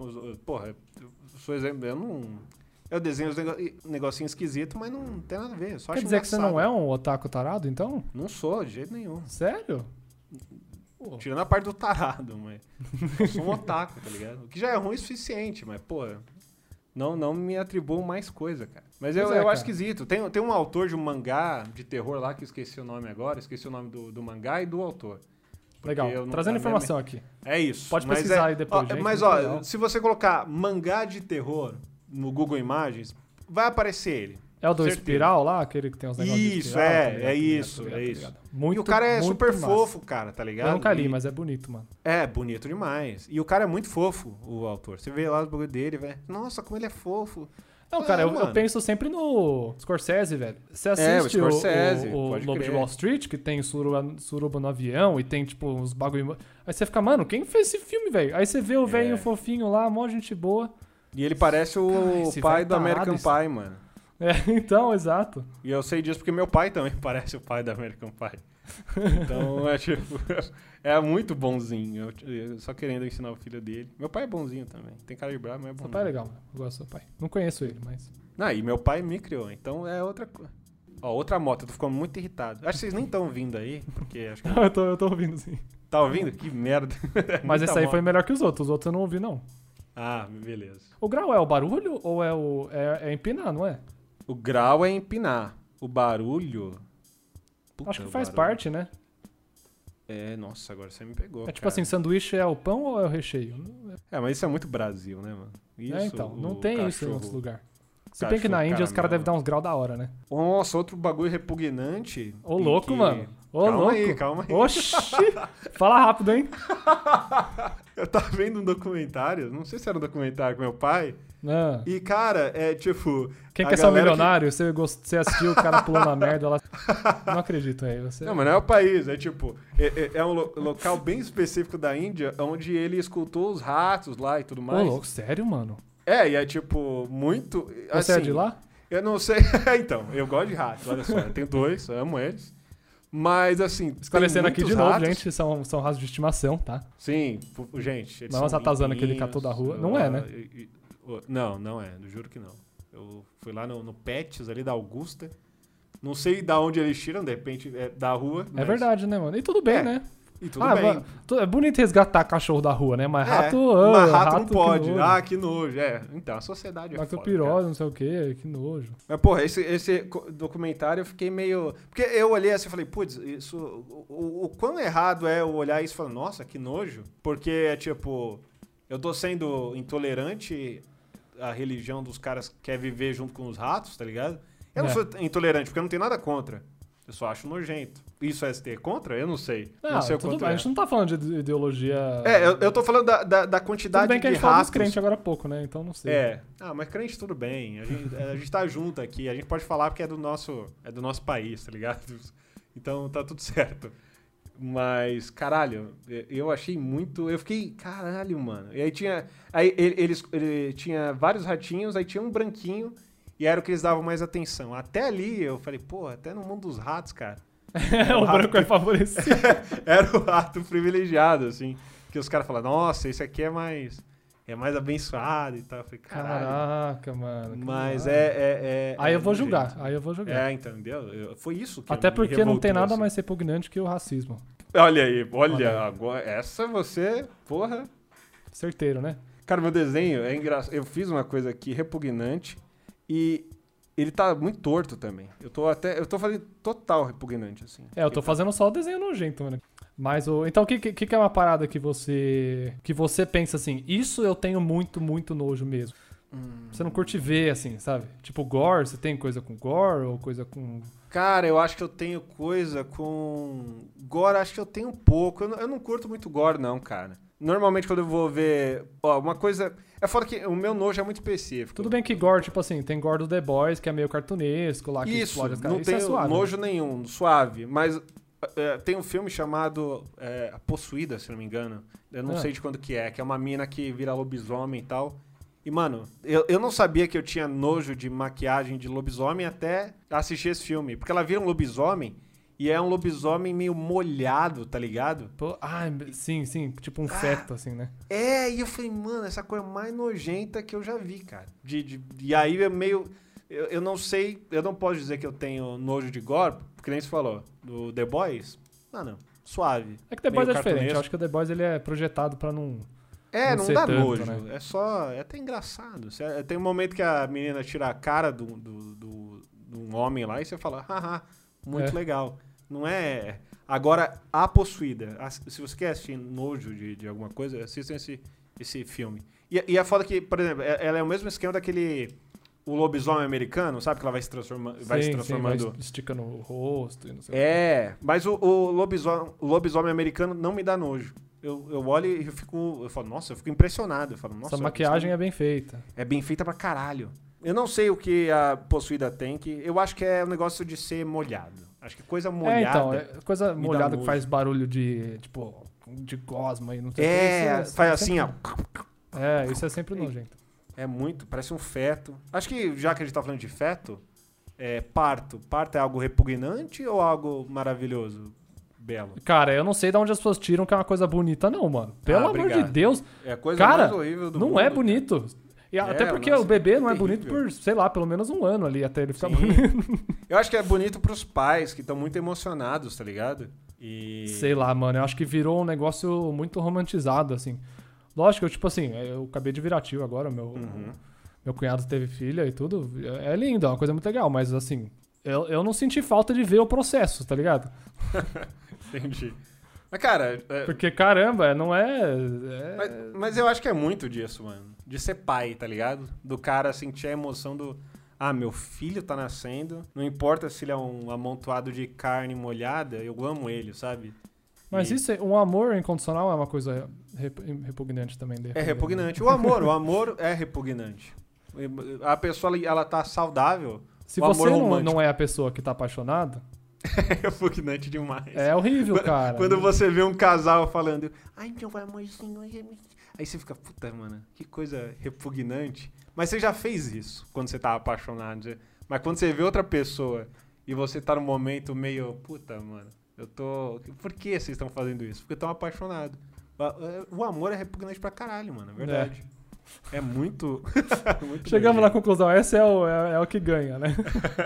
porra, eu sou exemplo, eu não. Eu desenho os nego- negocinhos esquisitos, mas não tem nada a ver. Só Quer dizer que você não engraçado. é um otaku tarado, então? Não sou, de jeito nenhum. Sério? Pô, Tirando a parte do tarado, mas. Eu sou um otaku, tá ligado? O que já é ruim o suficiente, mas, pô. Não, não me atribuam mais coisa, cara. Mas eu, é, eu acho esquisito. Tem, tem um autor de um mangá de terror lá que esqueci o nome agora. Esqueci o nome do, do mangá e do autor. Legal. Trazendo informação aqui. É isso. Pode Mas pesquisar é- aí depois, ó, gente, Mas, ó, legal. se você colocar mangá de terror no Google Imagens, vai aparecer ele. É o do Certeza. espiral lá, aquele que tem os negócios de Isso, espiral, é, tá ligado, é tá isso, tá ligado, é tá isso. Muito, e o cara é super massa. fofo, cara, tá ligado? Eu nunca li, E- mas é bonito, mano. É, bonito demais. E o cara é muito fofo, o autor. Você vê lá os bagulho dele, velho. Nossa, como ele é fofo. Não, É, cara, eu, eu mano. penso sempre no Scorsese, velho. Você É, o assiste o, Scorsese, o, o Lobo de. Wall Street, que tem suruba, suruba no avião e tem, tipo, uns bagulho... Aí você fica, mano, quem fez esse filme, velho? Aí você vê o velho É. fofinho lá, mó gente boa. E ele parece o pai velho do tarado, American esse- Pie, mano. É, então, exato. E eu sei disso porque meu pai também parece o pai do American Pie. Então, é tipo... É muito bonzinho. Eu, só querendo ensinar o filho dele. Meu pai é bonzinho também. Tem cara de bravo, mas é Seu bonzinho. pai é legal, mano. Eu gosto do seu pai. Não conheço ele, mas... Não, e meu pai me criou, então é outra coisa. Ó, outra moto, eu tô ficando muito irritado. Acho que vocês nem estão ouvindo aí, porque acho que. Não, eu tô, eu tô ouvindo, sim. Tá ouvindo? Que merda. É Mas esse aí moto. foi melhor que os outros. Os outros eu não ouvi, não. Ah, beleza. O grau é o barulho ou é o... É, é empinar, não é? O grau é empinar. O barulho. Puta, Acho que faz barulho. parte, né? É, nossa, agora você me pegou. É tipo cara. assim, sanduíche é o pão ou é o recheio? É, mas isso é muito Brasil, né, mano? Isso, é, então. Não tem isso em cachorro- outros lugares. Se bem que na cachorro Índia os caras devem dar uns graus da hora, né? Nossa, outro bagulho repugnante. Ô, louco, que- mano. Ô, calma louco. aí, calma aí. Oxi! Fala rápido, hein? Eu tava vendo um documentário, não sei se era um documentário com meu pai, Ah, e, cara, é tipo... quem quer ser um galera que- milionário? Você, gost... você assistiu o cara pulando na merda lá. Não acredito aí. Você... Não, mas não é o país, é tipo, é, é- é um lo- local bem específico da Índia, onde ele escultou os ratos lá e tudo Ô, mais. louco, sério, mano? É, e é tipo, muito. Você assim, é de lá? Eu não sei. então, eu gosto de ratos, olha só. Eu tenho dois, amo eles. Mas, assim. Esclarecendo aqui de novo, ratos. gente, são, são raças de estimação, tá? Sim, gente. Não é uma ratazana que ele catou da rua. Não é, né? não, não é. Juro que não. Eu fui lá no, no Pets ali da Augusta. Não sei da onde eles tiram, de repente é da rua. É mas- verdade, né, mano? E tudo bem, É. né? E tudo Ah, bem. é bonito resgatar cachorro da rua, né? Mas É, rato. ah, mas rato, não que pode. nojo. ah, que nojo. É, então, a sociedade é foda, cara. Lactopirose, não sei o que, que nojo. Mas, porra, esse, esse documentário eu fiquei meio. Porque eu olhei assim e falei, putz, isso. O, o, o quão errado é eu olhar isso e falar, nossa, que nojo. Porque é tipo, eu tô sendo intolerante à religião dos caras que quer viver junto com os ratos, tá ligado? Eu não É. sou intolerante, porque eu não tenho nada contra. Eu só acho nojento. Isso é ST contra? Eu não sei. Não, não sei o tudo quanto bem, é. a gente não tá falando de ideologia. É, eu, eu tô falando da, da, da Tudo quantidade bem que a de gente ratos. crentes agora há pouco, né? Então não sei. É. Ah, mas crente tudo bem. A gente, a gente tá junto aqui. A gente pode falar porque é do nosso, é do nosso país, tá ligado? Então tá tudo certo. Mas, caralho, eu achei muito. Eu fiquei, caralho, mano. E aí tinha. Aí ele- eles. Ele tinha vários ratinhos, aí tinha um branquinho, e era o que eles davam mais atenção. Até ali eu falei, pô, até no mundo dos ratos, cara. o branco é favorecido. Era o rato privilegiado, assim. Que os caras falam, nossa, esse aqui é mais. É mais abençoado e tal. Eu falei, caralho. Caraca, mano. Mas é, é, é- Aí é eu vou nojento. julgar, aí eu vou julgar. É, então, entendeu? Eu- Foi isso que Até porque não tem nada assim. mais repugnante que o racismo. Olha aí, olha, Olha aí. agora essa você, porra. Certeiro, né? Cara, meu desenho é engraçado. Eu fiz uma coisa aqui repugnante e ele tá muito torto também. Eu tô até, eu tô fazendo total repugnante assim. É, eu tô fazendo só o desenho nojento, mano. Mas o. Então, o que, que, que é uma parada que você. Que você pensa assim, isso eu tenho muito, muito nojo mesmo. Hum. Você não curte ver, assim, sabe? Tipo, gore, você tem coisa com gore ou coisa com. Cara, eu acho que eu tenho coisa com gore, acho que eu tenho um pouco. Eu não, eu não curto muito gore não, cara. Normalmente quando eu vou ver, ó, uma coisa, é foda que o meu nojo é muito específico. Tudo bem que gore, tipo assim, tem gore do The Boys, que é meio cartunesco lá, que Isso, explode as caras. não Isso tenho é suave. né? nojo nenhum, suave. Mas é, tem um filme chamado é, A Possuída, se não me engano. Eu não Ah. sei de quando que é, que é uma mina que vira lobisomem e tal. E, mano, eu, eu não sabia que eu tinha nojo de maquiagem de lobisomem até assistir esse filme. Porque ela vira um lobisomem e é um lobisomem meio molhado, tá ligado? Pô, ah, sim, sim, tipo um Ah. feto, assim, né? É, e eu falei, mano, essa coisa mais nojenta que eu já vi, cara. De, de- e aí é meio. Eu, eu não sei, eu não posso dizer que eu tenho nojo de gore, porque nem você falou, do The Boys. Mano, suave. É que The Boys é diferente. Eu acho que o The Boys ele é projetado pra não. É, Não não, dá tanto, nojo. né? É só. É até engraçado. Cê- Tem um momento que a menina tira a cara do, do, do- de um homem lá e você fala, haha, muito É. legal. Não é. Agora, a possuída. a- Se você quer assistir nojo de, de alguma coisa, assistam esse, esse filme. E, e é foda que, por exemplo, é- ela é o mesmo esquema daquele. O lobisomem americano, sabe? Que ela vai se, transforma, vai se Sim, sim, transformando. vai esticando o rosto e não sei o É, mas o, o lobisomem, o lobisomem americano não me dá nojo. Eu, eu olho e eu fico. Eu falo, nossa, eu fico impressionado. Eu falo, nossa, Essa maquiagem é bem feita. é bem feita pra caralho. Eu não sei o que a possuída tem, que eu acho que é o negócio de ser molhado. Acho que coisa molhada. É, então, é coisa molhada que faz barulho de, tipo, de gosma e não sei o É, que. Isso faz assim, ó. É, isso é sempre nojento. É muito, parece um feto. Acho que já que a gente tá falando de feto, é, parto. Parto é algo repugnante ou algo maravilhoso? Belo. Cara, eu não sei de onde as pessoas tiram que é uma coisa bonita, não, mano. Pelo Ah, amor de. Deus, É a coisa Cara, mais horrível do não mundo. é cara. bonito. E até porque nossa, o bebê não é terrível. bonito por, sei lá, pelo menos um ano ali até ele ficar Sim. bonito. Eu acho que é bonito pros pais que estão muito emocionados, tá ligado? E. Sei lá, mano. Eu acho que virou um negócio muito romantizado, assim. Lógico, eu, tipo assim, eu acabei de virar tio agora, meu, Uhum. meu cunhado teve filha e tudo. É é lindo, é uma coisa muito legal, mas assim, eu, eu não senti falta de ver o processo, tá ligado? Entendi. Mas, cara, é- Porque, caramba, não é. é- Mas, mas eu acho que é muito disso, mano. De ser pai, tá ligado? Do cara sentir a emoção do. Ah, meu filho tá nascendo. Não importa se ele é um amontoado de carne molhada, eu amo ele, sabe? Mas E- isso, é- um amor incondicional é uma coisa rep- repugnante também. de É repente. repugnante. O amor, o amor é repugnante. A pessoa, ela tá saudável, Se O amor você não, não é a pessoa que tá apaixonado, é repugnante demais. é horrível, cara. Quando você vê um casal falando, ai meu amorzinho, meu-" aí você fica, puta, mano, que coisa repugnante. Mas você já fez isso quando você tá apaixonado. Mas quando você vê outra pessoa e você tá num momento meio, puta, mano, eu tô. Por que vocês estão fazendo isso? Porque estão apaixonados. O amor é repugnante pra caralho, mano, é verdade. É muito. muito Chegamos na conclusão, esse é o, é, é o que ganha, né?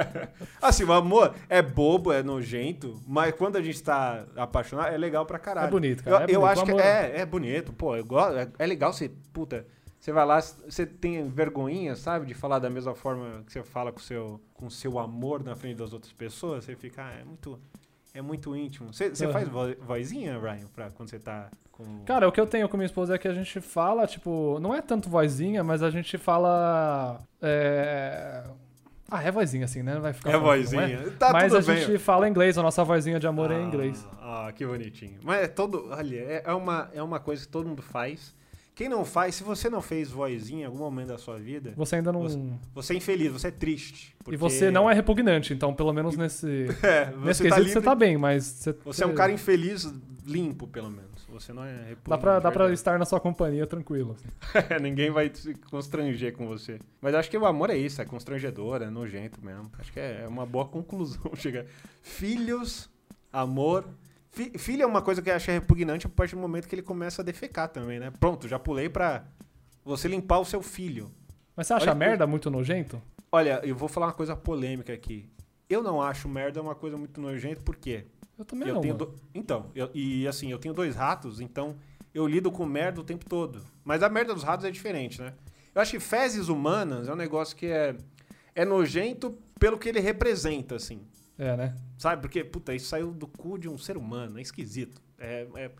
Assim, o amor é bobo, é nojento, mas quando a gente tá apaixonado, é legal pra caralho. É bonito, cara. Eu, é eu bonito. acho O que é, é bonito, pô. Eu gosto, é, é legal você, puta, você vai lá, você tem vergonhinha, sabe, de falar da mesma forma que você fala com o seu, com o seu amor na frente das outras pessoas. Você fica, ah, é muito, é muito íntimo. Você, você Aham. faz vo- vozinha, Ryan, pra quando você tá com. Cara, o que eu tenho com minha esposa é que a gente fala, tipo, não é tanto vozinha, mas a gente fala. É... Ah, é vozinha assim, né? Vai ficar é falando, não vozinha. Tá mas tudo a bem. gente fala inglês, a nossa vozinha de amor é em Ah, inglês. Ah, que bonitinho. Mas é todo. Olha, é, é uma, é uma coisa que todo mundo faz. Quem não faz, se você não fez vozinha em algum momento da sua vida, Você ainda não. Você- você é infeliz, você é triste. E você não é repugnante, então pelo menos nesse. É, nesse você tá quesito você tá bem, mas. Você, Você é um cara infeliz, limpo, pelo menos. Você não é repugnante. Dá pra, dá pra estar na sua companhia tranquilo. assim. Ninguém vai se constranger com você. Mas acho que o amor é isso, é constrangedor, é nojento mesmo. Acho que é uma boa conclusão chegar. Filhos, amor. Fi- filho é uma coisa que eu acho repugnante a partir do momento que ele começa a defecar também, né? Pronto, já pulei pra você limpar o seu filho. Mas você acha Olha merda muito nojento? Olha, eu vou falar uma coisa polêmica aqui. Eu não acho merda uma coisa muito nojenta, por quê? Eu também Eu não. do- Então, eu- e assim, eu tenho dois ratos, então eu lido com merda o tempo todo. Mas a merda dos ratos é diferente, né? Eu acho que fezes humanas é um negócio que é, é nojento pelo que ele representa, assim. É, né? Sabe? Porque, puta, isso saiu do cu de um ser humano, é esquisito. É. é-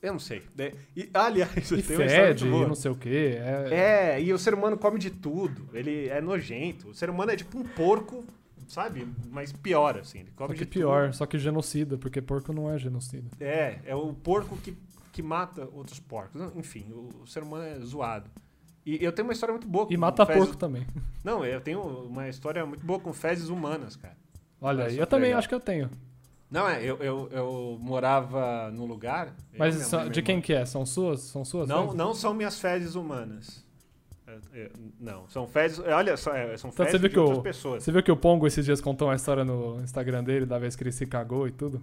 eu não sei. É- e, aliás, E tem uma fede, muito e não sei o quê. É, É, e o ser humano come de tudo. Ele é nojento. O ser humano é tipo um porco, sabe? Mas pior, assim. Ele só que pior, só que genocida, porque porco não é genocida. tudo. É, é o porco que, que mata outros porcos. Enfim, o, o ser humano é zoado. E eu tenho uma história muito boa E com mata fezes- porco também. Não, eu tenho uma história muito boa com fezes humanas, cara. Olha eu também legal. acho que eu tenho. Não, é, eu, eu, eu morava num lugar. Mas e de quem que é? São suas? São suas? Não, fezes? não são minhas fezes humanas. É, é, não, são fezes. Olha só, é, são Então fezes de que outras o- pessoas. Você viu que o Pongo esses dias contou uma história no Instagram dele, da vez que ele se cagou e tudo?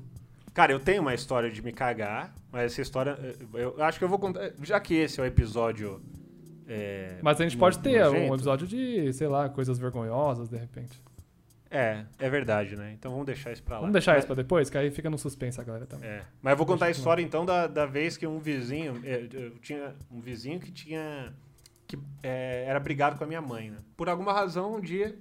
Cara, eu tenho uma história de me cagar, mas essa história. Eu acho que eu vou contar. Já que esse é o episódio. é, Mas a gente no- pode ter um episódio de, sei lá, coisas vergonhosas, de repente. É, é verdade, né? Então vamos deixar isso pra lá. Vamos deixar Mas- isso pra depois, que aí fica no suspense a galera também. É. Mas eu vou contar a história então da, da vez que um vizinho. Eu tinha um vizinho que tinha. Que eh, era brigado com a minha mãe, né? Por alguma razão, um dia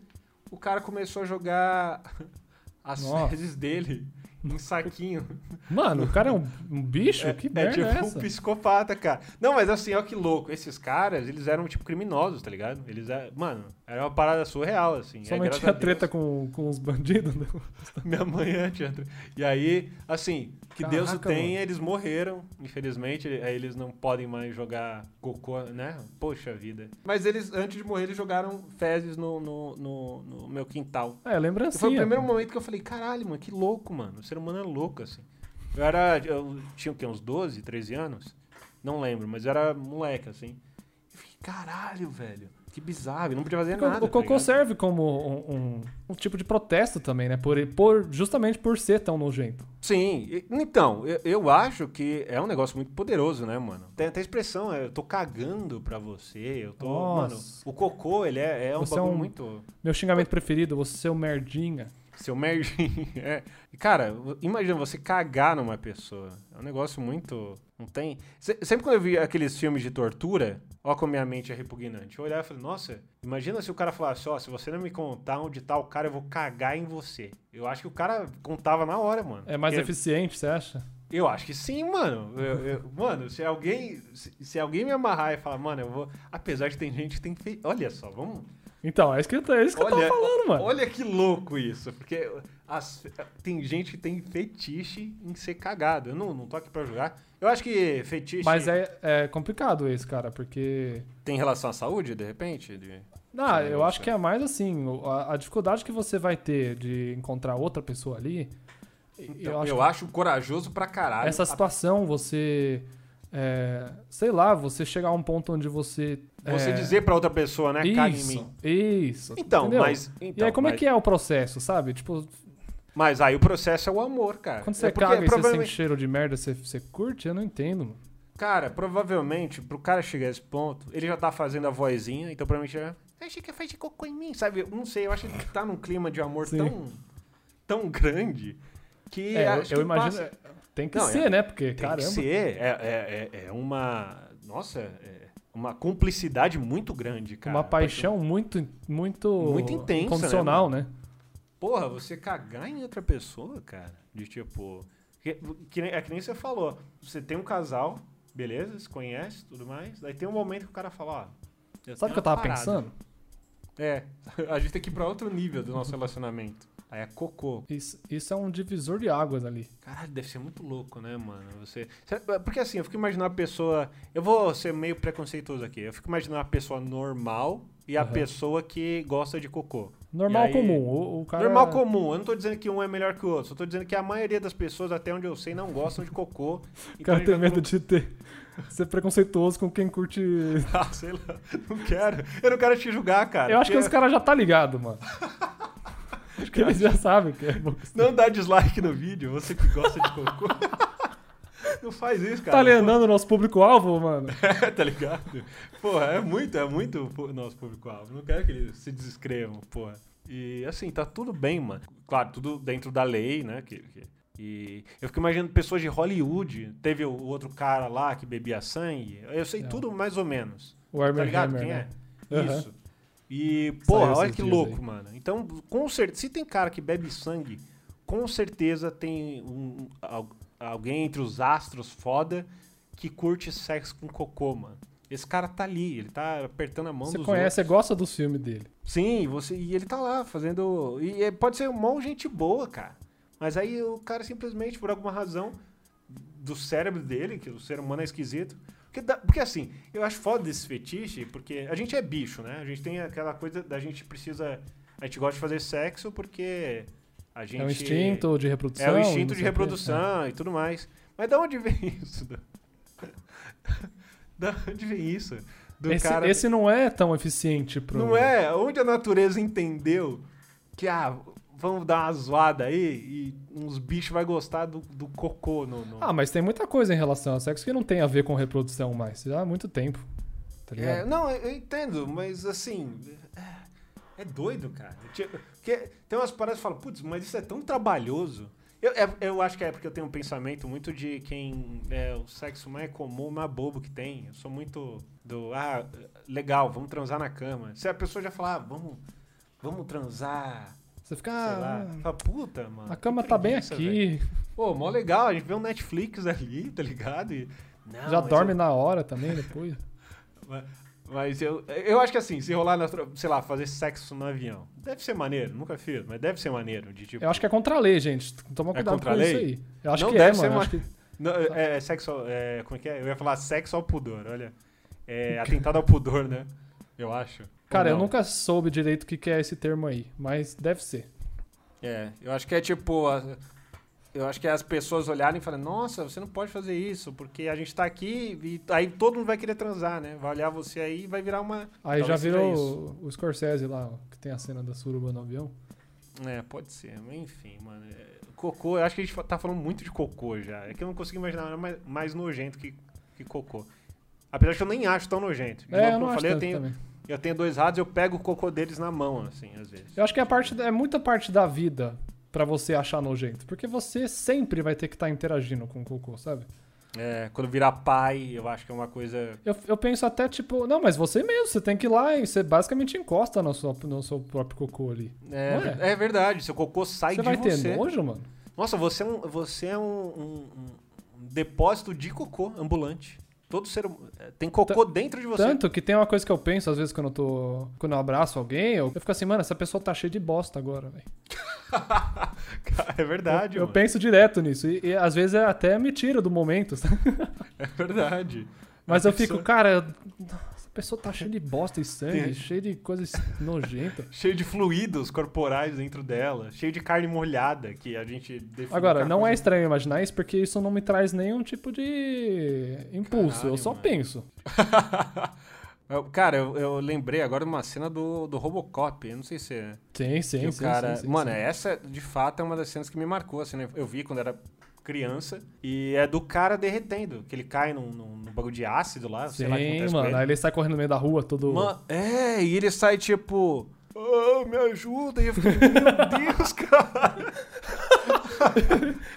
o cara começou a jogar as Nossa. fezes dele em saquinho. Mano, o cara é um, um bicho? que merda tipo é essa? um psicopata, cara. Não, mas assim, olha que louco. Esses caras, eles eram tipo criminosos, tá ligado? Eles, é- mano, era uma parada surreal, assim. Sua Aí, mãe tinha treta com, com os bandidos? né? Minha mãe é, tinha treta. E aí, assim, que Deus o Caraca, mano. eles morreram. Infelizmente, aí eles não podem mais jogar cocô, né? Poxa vida. Mas eles, antes de morrer, eles jogaram fezes no, no, no- no meu quintal. É, E lembrancinha. foi o primeiro momento que eu falei, caralho, mano, que louco, mano. O ser humano é louco, assim. Eu era. Eu tinha o quê? Uns 12, 13 anos? Não lembro, mas era moleque, assim. Eu fiquei, caralho, velho. Que bizarro. Eu não podia fazer O nada. o tá cocô ligado? serve como um, um- um tipo de protesto também, né? Por, por, justamente por ser tão nojento. Sim, então, eu, eu acho que é um negócio muito poderoso, né, mano? Tem até a expressão, é, eu tô cagando pra você, eu tô. Nossa. Mano, o cocô, ele é, é um Você é bagulho um- muito. Meu xingamento preferido, você ser o merdinha. Seu merdinho. É. Cara, imagina você cagar numa pessoa. É um negócio muito. Não tem. Se- Sempre quando eu vi aqueles filmes de tortura, ó como minha mente é repugnante. Eu olhava e falei, nossa, imagina se o cara falasse, ó, se você não me contar onde tá o cara, eu vou cagar em você. Eu acho que o cara contava na hora, mano. É mais Porque- eficiente, você acha? Eu acho que sim, mano. Eu- eu- mano, se alguém. Se, se alguém me amarrar e falar, mano, eu vou. Apesar de tem gente que tem feito. Olha só, vamos. Então, é isso que, eu- é isso que eu Olha, tava falando, mano. Olha que louco isso. Porque as- tem gente que tem fetiche em ser cagado. Eu não, não tô aqui pra julgar. Eu acho que fetiche Mas é, é complicado isso, cara, porque. tem relação à saúde, de repente? De... Esse eu acho que é mais assim, a, a dificuldade que você vai ter de encontrar outra pessoa ali. Então, eu acho que corajoso pra caralho. essa situação, você. É, sei lá, você chegar a um ponto onde você. Você é, dizer pra outra pessoa, né? Caga em Isso, mim. isso. Então, entendeu? mas. E Então, aí, como mas, é que é o processo, sabe? Tipo, Mas aí o processo é o amor, cara. quando você é porque caga e você provavelmente- sente cheiro de merda, você, você curte? Eu não entendo, mano. Cara, provavelmente, pro cara chegar a esse ponto, ele já tá fazendo a vozinha, então provavelmente já. Achei que faz cocô em mim, sabe? Eu não sei, eu acho que tá num clima de amor Sim. tão. tão grande que. É, eu, acho eu que imagino. passa- Tem que Não, ser, é- né? Porque, Tem caramba. que ser. É, é, é, é uma. Nossa, é uma cumplicidade muito grande, cara. uma paixão muito, muito, Muito intensa, incondicional, né, né? Porra, você cagar em outra pessoa, cara. De tipo. Que, é que nem você falou. Você tem um casal, beleza, se conhece tudo mais. Daí tem um momento que o cara fala, ó. Sabe o que eu tava parada. pensando? É, a gente tem que ir pra outro nível do nosso relacionamento. Aí é cocô. Isso, isso é um divisor de águas ali. Caralho, deve ser muito louco, né, mano? Você. Cê- Porque assim, eu fico imaginando a pessoa. Eu vou ser meio preconceituoso aqui. Eu fico imaginando a pessoa normal e a Aham. pessoa que gosta de cocô. Normal aí- comum. O, o cara Normal comum, eu não tô dizendo que um é melhor que o outro, só tô dizendo que a maioria das pessoas, até onde eu sei, não gostam de cocô. O Então cara tem medo de ter, ser preconceituoso com quem curte. Ah, sei lá, não quero. Eu não quero te julgar, cara. Eu acho que os caras já tá ligado, mano. Acho que eles já sabem que é bom. Não dá dislike no vídeo, você que gosta de cocô. não faz isso, cara. Tá alienando o nosso público-alvo, mano? É, tá ligado? Porra, é muito, é muito o nosso público-alvo. Não quero que eles se desescrevam, porra. E assim, tá tudo bem, mano. Claro, tudo dentro da lei, né? Que, que- e eu fico imaginando pessoas de Hollywood. Teve o, outro cara lá que bebia sangue. Eu sei É. tudo mais ou menos. O Tá Armor ligado Hammer, quem né? é? Isso. E, porra, Saiu olha que louco, aí. mano. Então, com certeza, se tem cara que bebe sangue, com certeza tem um- al- alguém entre os astros foda que curte sexo com cocô, mano. Esse cara tá ali, ele tá apertando a mão Você dos conhece, você outros. gosta dos filmes dele. Sim, você, e ele tá lá fazendo. E pode ser mó gente boa, cara. Mas aí o cara simplesmente, por alguma razão, do cérebro dele, que o ser humano é esquisito. Porque, porque assim, eu acho foda desse fetiche, porque a gente é bicho, né? A gente tem aquela coisa da gente precisa. A gente gosta de fazer sexo porque a gente. É um instinto de reprodução. É o não instinto de reprodução e tudo mais. Mas da onde vem isso? Da onde vem isso? Do Esse, cara. esse não é tão eficiente pro. Não é? Onde a natureza entendeu que, ah, vamos dar uma zoada aí e uns bichos vai gostar do, do cocô no. no- Ah, mas tem muita coisa em relação ao sexo que não tem a ver com reprodução mais. Já há muito tempo. Tá? É, não, eu eu entendo, mas assim. É, é doido, cara. Tipo, Porque tem umas paradas que falam, putz, mas isso é tão trabalhoso. Eu, é- eu acho que é porque eu tenho um pensamento muito de quem é o sexo mais comum, mais bobo que tem. Eu sou muito do, ah, legal, vamos transar na cama. Se a pessoa já falar, ah, vamos, vamos transar, Você fica. sei lá. Ah, Fala, puta, mano. a cama tá bem preguiça, velho." aqui. Pô, mó legal, a gente vê um Netflix ali, tá ligado? E, não, já dorme eu- na hora também depois. Mas, mas eu, eu acho que assim, se rolar, na, sei lá, fazer sexo no avião, deve ser maneiro, nunca fiz, mas deve ser maneiro. De, tipo, Eu acho que é contra a lei, gente. Toma É cuidado contra com a isso lei? aí. Eu acho Não que deve é, ser mano. uma- que... Não, é, é sexo. É, como é que é? Eu ia falar sexo ao pudor, olha. É atentado ao pudor, né? Eu acho. Cara, eu nunca soube direito o que que é esse termo aí, mas deve ser. É, eu acho que é tipo. Eu acho que é as pessoas olharem e falarem, nossa, você não pode fazer isso, porque a gente tá aqui e aí todo mundo vai querer transar, né? Vai olhar você aí e vai virar uma. Aí já Talvez seja virou o, o Scorsese lá, que tem a cena da suruba no avião. É, pode ser, mas enfim, mano. é, Cocô, eu acho que a gente tá falando muito de cocô já. É que eu não consigo imaginar nada mais, mais nojento que, que cocô. Apesar de que eu nem acho tão nojento. De É, novo, eu não acho falei, eu tenho, também. Eu tenho dois ratos, eu pego o cocô deles na mão, assim, às vezes. Eu acho que é, parte, é muita parte da vida pra você achar nojento. Porque você sempre vai ter que estar interagindo com o cocô, sabe? É, quando virar pai, eu acho que é uma coisa. Eu, eu penso até tipo, não, mas você mesmo, você tem que ir lá e você basicamente encosta no seu, no seu próprio cocô ali. É, é? é verdade, seu cocô sai você de vai ter você. nojo, mano? Nossa, você é um, você é um, um- um depósito de cocô ambulante. Todo ser hum- é, tem cocô dentro de você. Tanto que tem uma coisa que eu penso, às vezes, quando eu tô. Quando eu abraço alguém, eu, eu fico assim, mano, essa pessoa tá cheia de bosta agora, velho. é verdade, Eu, eu penso direto nisso. E, e às vezes é até me tira do momento? É verdade. Mas A eu pessoa- fico, cara, essa pessoa tá cheia de bosta e sangue, cheia de coisas nojentas. Cheio de fluidos corporais dentro dela, cheio de carne molhada que a gente define. Agora, não é coisa- estranho imaginar isso porque isso não me traz nenhum tipo de impulso. Caralho, eu só mano. penso. Cara, eu, eu lembrei agora de uma cena do, do Robocop. Eu não sei se. Sim, sim, que o sim. cara. sim, sim, Mano, sim. essa de fato é uma das cenas que me marcou. Assim, né? Eu vi quando era criança. E é do cara derretendo, que ele cai num, num, num bagulho de ácido lá, sei lá o que Sim, acontece com mano. ele. Aí ele sai correndo no meio da rua, todo. Ma- é, e ele sai tipo. Ah, me ajuda! E eu fiquei, meu Deus, cara!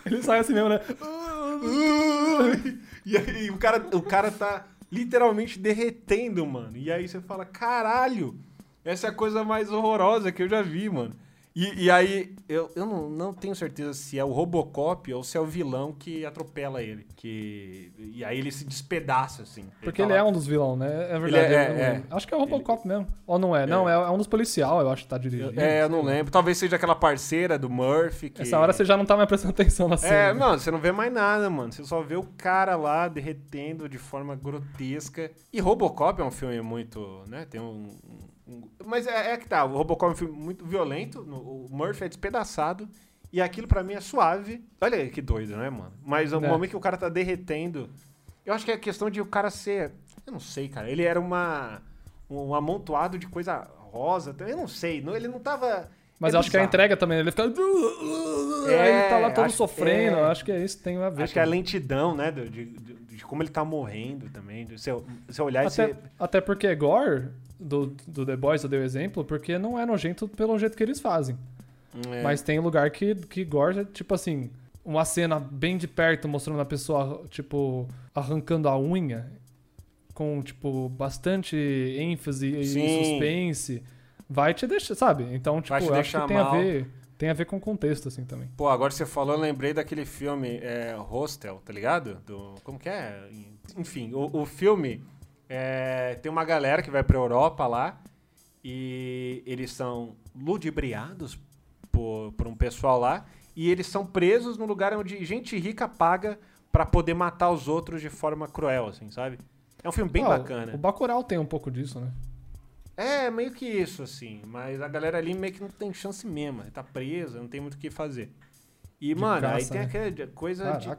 Ele sai assim mesmo, né? e aí o cara, o cara tá literalmente derretendo, mano. E aí você fala, caralho, essa é a coisa mais horrorosa que eu já vi, mano. E, e aí, eu, eu não, não tenho certeza se é o Robocop ou se é o vilão que atropela ele. Que, e aí ele se despedaça, assim. Porque tá ele é um dos vilões, né? É verdade. Ele é- é, não é. Acho que é o Robocop mesmo. Ou não é? Não, é, é um dos policial, eu acho que tá dirigindo. É, eu não lembro. Talvez seja aquela parceira do Murphy. Que... Essa hora você já não tá mais prestando atenção na cena. É, mano, você não vê mais nada, mano. Você só vê o cara lá derretendo de forma grotesca. E Robocop é um filme muito, né? Tem um. Mas é, é que tá, o Robocop é um filme muito violento. o Murphy é despedaçado. E aquilo pra mim é suave. Olha aí que doido, né, mano? Mas o É. momento que o cara tá derretendo. Eu acho que é questão de o cara ser. Eu não sei, cara. Ele era uma. Um amontoado de coisa rosa. Eu não sei. não- Ele não tava. Mas é eu acho que a entrega também, ele fica. É, aí ele tá lá todo acho- sofrendo. é. eu Acho que é isso, tem a ver. Acho que é a lentidão, né? De, de- de como ele tá morrendo também. de Você, você olhar Até, você. até porque Gore, do, do The Boys, eu dei o exemplo, porque não é nojento pelo jeito que eles fazem. É, Mas tem lugar que, que é tipo assim, uma cena bem de perto mostrando a pessoa, tipo, arrancando a unha, com, tipo, bastante ênfase e suspense, vai te deixar, sabe? Então, tipo, acho que tem mal. a ver. Tem a ver com contexto, assim, também. Pô, agora você falou, eu lembrei daquele filme é, Hostel, tá ligado? Do, como que é? Enfim, o, o filme é, tem uma galera que vai pra Europa lá e eles são ludibriados por, por um pessoal lá e eles são presos num lugar onde gente rica paga pra poder matar os outros de forma cruel, assim, sabe? É um filme bem Ah, bacana. O Bacurau tem um pouco disso, né? É, meio que isso, assim. Mas a galera ali meio que não tem chance mesmo. Tá presa, não tem muito o que fazer. E, De mano, aí tem né? aquela coisa Caraca. de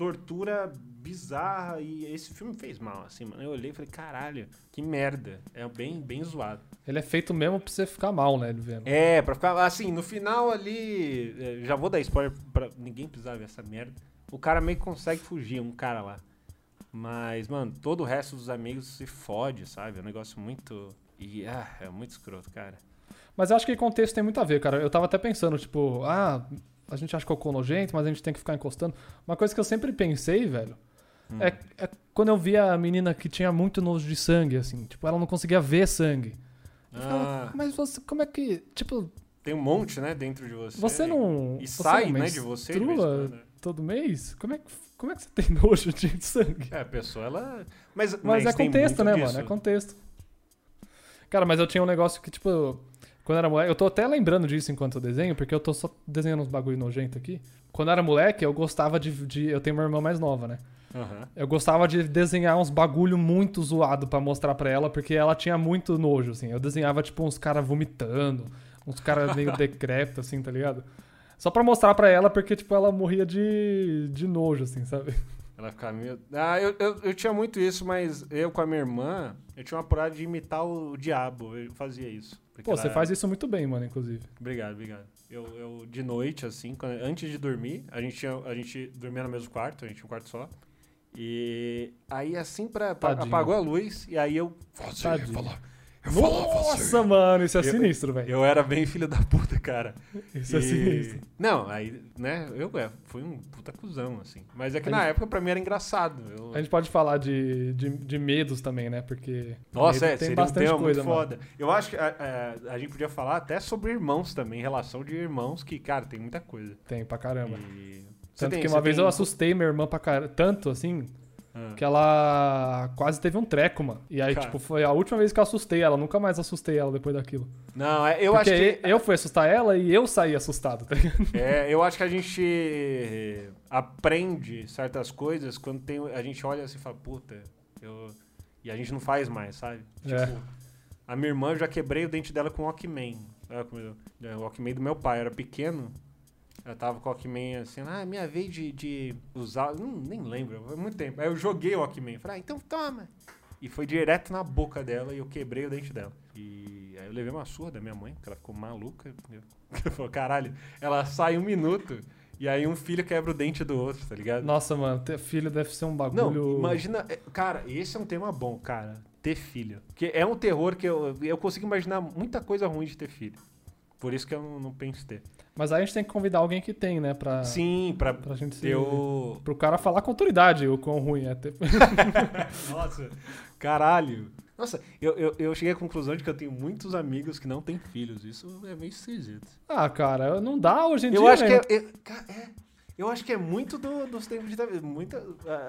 tortura bizarra. E esse filme fez mal, assim, mano. Eu olhei e falei, caralho, que merda. É bem, bem zoado. Ele é feito mesmo pra você ficar mal, né, ele vendo. É, pra ficar. Assim, no final ali. é, Já vou dar spoiler pra ninguém precisar ver essa merda. O cara meio que consegue fugir, um cara lá. Mas, mano, todo o resto dos amigos se fode, sabe? É um negócio muito. E, ah, é muito escroto, cara. Mas eu acho que contexto tem muito a ver, cara. Eu tava até pensando, tipo, ah, a gente acha cocô nojento, mas a gente tem que ficar encostando. Uma coisa que eu sempre pensei, velho, Hum. é, é quando eu via a menina que tinha muito nojo de sangue, assim. Tipo, ela não conseguia ver sangue. Eu ficava, Ah, mas você, como é que, tipo, tem um monte, né, dentro de você. você não... E você sai, não né, de você de menstrua quando, né? todo mês? Como é, que, como é que você tem nojo de sangue? É, a pessoa, ela. Mas, Mas, é tem contexto, muito né, disso. mano? É contexto. Cara, mas eu tinha um negócio que, tipo, quando eu era moleque, eu tô até lembrando disso enquanto eu desenho, porque eu tô só desenhando uns bagulho nojento aqui. Quando eu era moleque, eu gostava de, de- Eu tenho uma irmã mais nova, né? Aham. Eu gostava de desenhar uns bagulho muito zoado pra mostrar pra ela, porque ela tinha muito nojo, assim. Eu desenhava, tipo, uns caras vomitando, uns caras meio decrépitos, assim, tá ligado? Só pra mostrar pra ela, porque, tipo, ela morria de, de nojo, assim, sabe? Ela ficava meio. Ah, eu, eu, eu tinha muito isso, mas eu com a minha irmã, eu tinha uma parada de imitar o diabo. Eu fazia isso. Pô, ela- você faz isso muito bem, mano, inclusive. Obrigado, obrigado. Eu, eu de noite, assim, quando- antes de dormir, a gente, tinha, a gente dormia no mesmo quarto, a gente tinha um quarto só. E aí, assim, pra, pra- apagou a luz, e aí eu. Você Tadinho. falou. Eu Nossa, mano, isso é Eu- sinistro, velho. Eu era bem filho da puta, cara. Isso é E- sinistro. Não, aí, né, eu é, fui um puta cuzão, assim. Mas é que A na gente- época pra mim era engraçado. Eu- A gente pode falar de, de, de medos também, né? Porque. Nossa, é, tem seria um bastante tema coisa, muito mano. foda. Eu acho que a, a- a gente podia falar até sobre irmãos também, relação de irmãos, que, cara, tem muita coisa. Tem pra caramba. E... Tanto tem- que uma vez tem- eu assustei minha irmã pra caramba. Tanto assim, Ah. que ela quase teve um treco, mano. E aí, Cara. tipo, foi a última vez que eu assustei ela. Nunca mais assustei ela depois daquilo. Não, é, eu Porque acho que... eu fui assustar ela e eu saí assustado, tá ligado? É, eu acho que a gente aprende certas coisas quando tem, a gente olha assim e fala, puta, eu... E a gente não faz mais, sabe? É. Tipo, a minha irmã, eu já quebrei o dente dela com o Walkman. É, O Walkman do meu pai, eu era pequeno. Eu tava com o Walkman assim, ah, minha vez de, de usar, não, nem lembro, foi muito tempo. Aí eu joguei o Walkman, falei, ah, então toma. E foi direto na boca dela e eu quebrei o dente dela. E aí eu levei uma surra da minha mãe, porque ela ficou maluca. Eu falei, caralho, ela sai um minuto E aí um filho quebra o dente do outro, tá ligado? Nossa, mano, ter filho deve ser um Não, bagulho. imagina. é, Cara, esse é um tema bom, cara. Ter filho. Porque é um terror que eu, eu consigo imaginar muita coisa ruim de ter filho. Por isso que eu não, não penso ter. Mas aí a gente tem que convidar alguém que tem, né? Pra, Sim, pra pra gente se. ter o. Pro cara falar com autoridade o quão ruim é ter. Nossa, caralho. Nossa, eu, eu, eu cheguei à conclusão de que eu tenho muitos amigos que não têm filhos. Isso é meio esquisito. ah, cara, não dá hoje em Eu dia. acho que né? é, é- ca- é. Eu acho que é muito do- dos tempos de. Muita,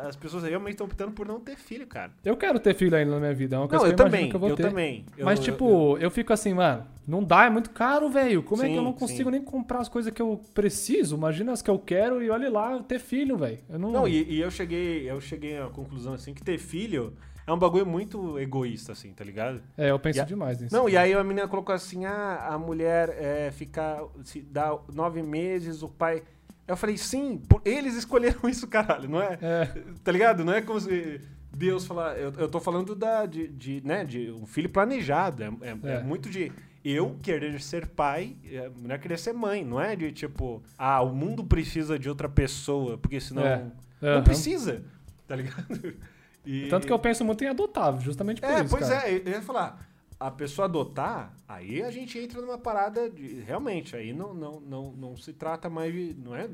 as pessoas realmente estão optando por não ter filho, cara. Eu quero ter filho ainda na minha vida. É uma coisa Não, eu que eu também. que eu vou Eu ter. também. Eu- Mas, eu- tipo, eu, fico assim, mano, não dá, é muito caro, velho. Como é que eu Sim, não consigo sim. nem comprar as coisas que eu preciso? Imagina as que eu quero e olha lá, eu ter filho, velho. Eu não. Não, e, e eu cheguei, eu cheguei à conclusão assim que ter filho é um bagulho muito egoísta, assim, tá ligado? É, eu penso E demais nisso. Não, e aí a menina colocou assim: ah, a mulher é, ficar. Se dá nove meses, o pai. Eu falei, sim, eles escolheram isso, caralho, não é? É, Tá ligado? Não é como se Deus falar. Eu, eu tô falando da, de, de, né, de um filho planejado. É, é- é É. muito de eu querer ser pai, é, não é querer ser mãe, não é de tipo, ah, o mundo precisa de outra pessoa, porque senão. É. Não aham. precisa, tá ligado? E- Tanto que eu penso muito em adotar, justamente por é, isso. pois cara. é, eu ia falar, a pessoa adotar, aí a gente entra numa parada de. Realmente, aí não, não, não, não se trata mais de. Não é,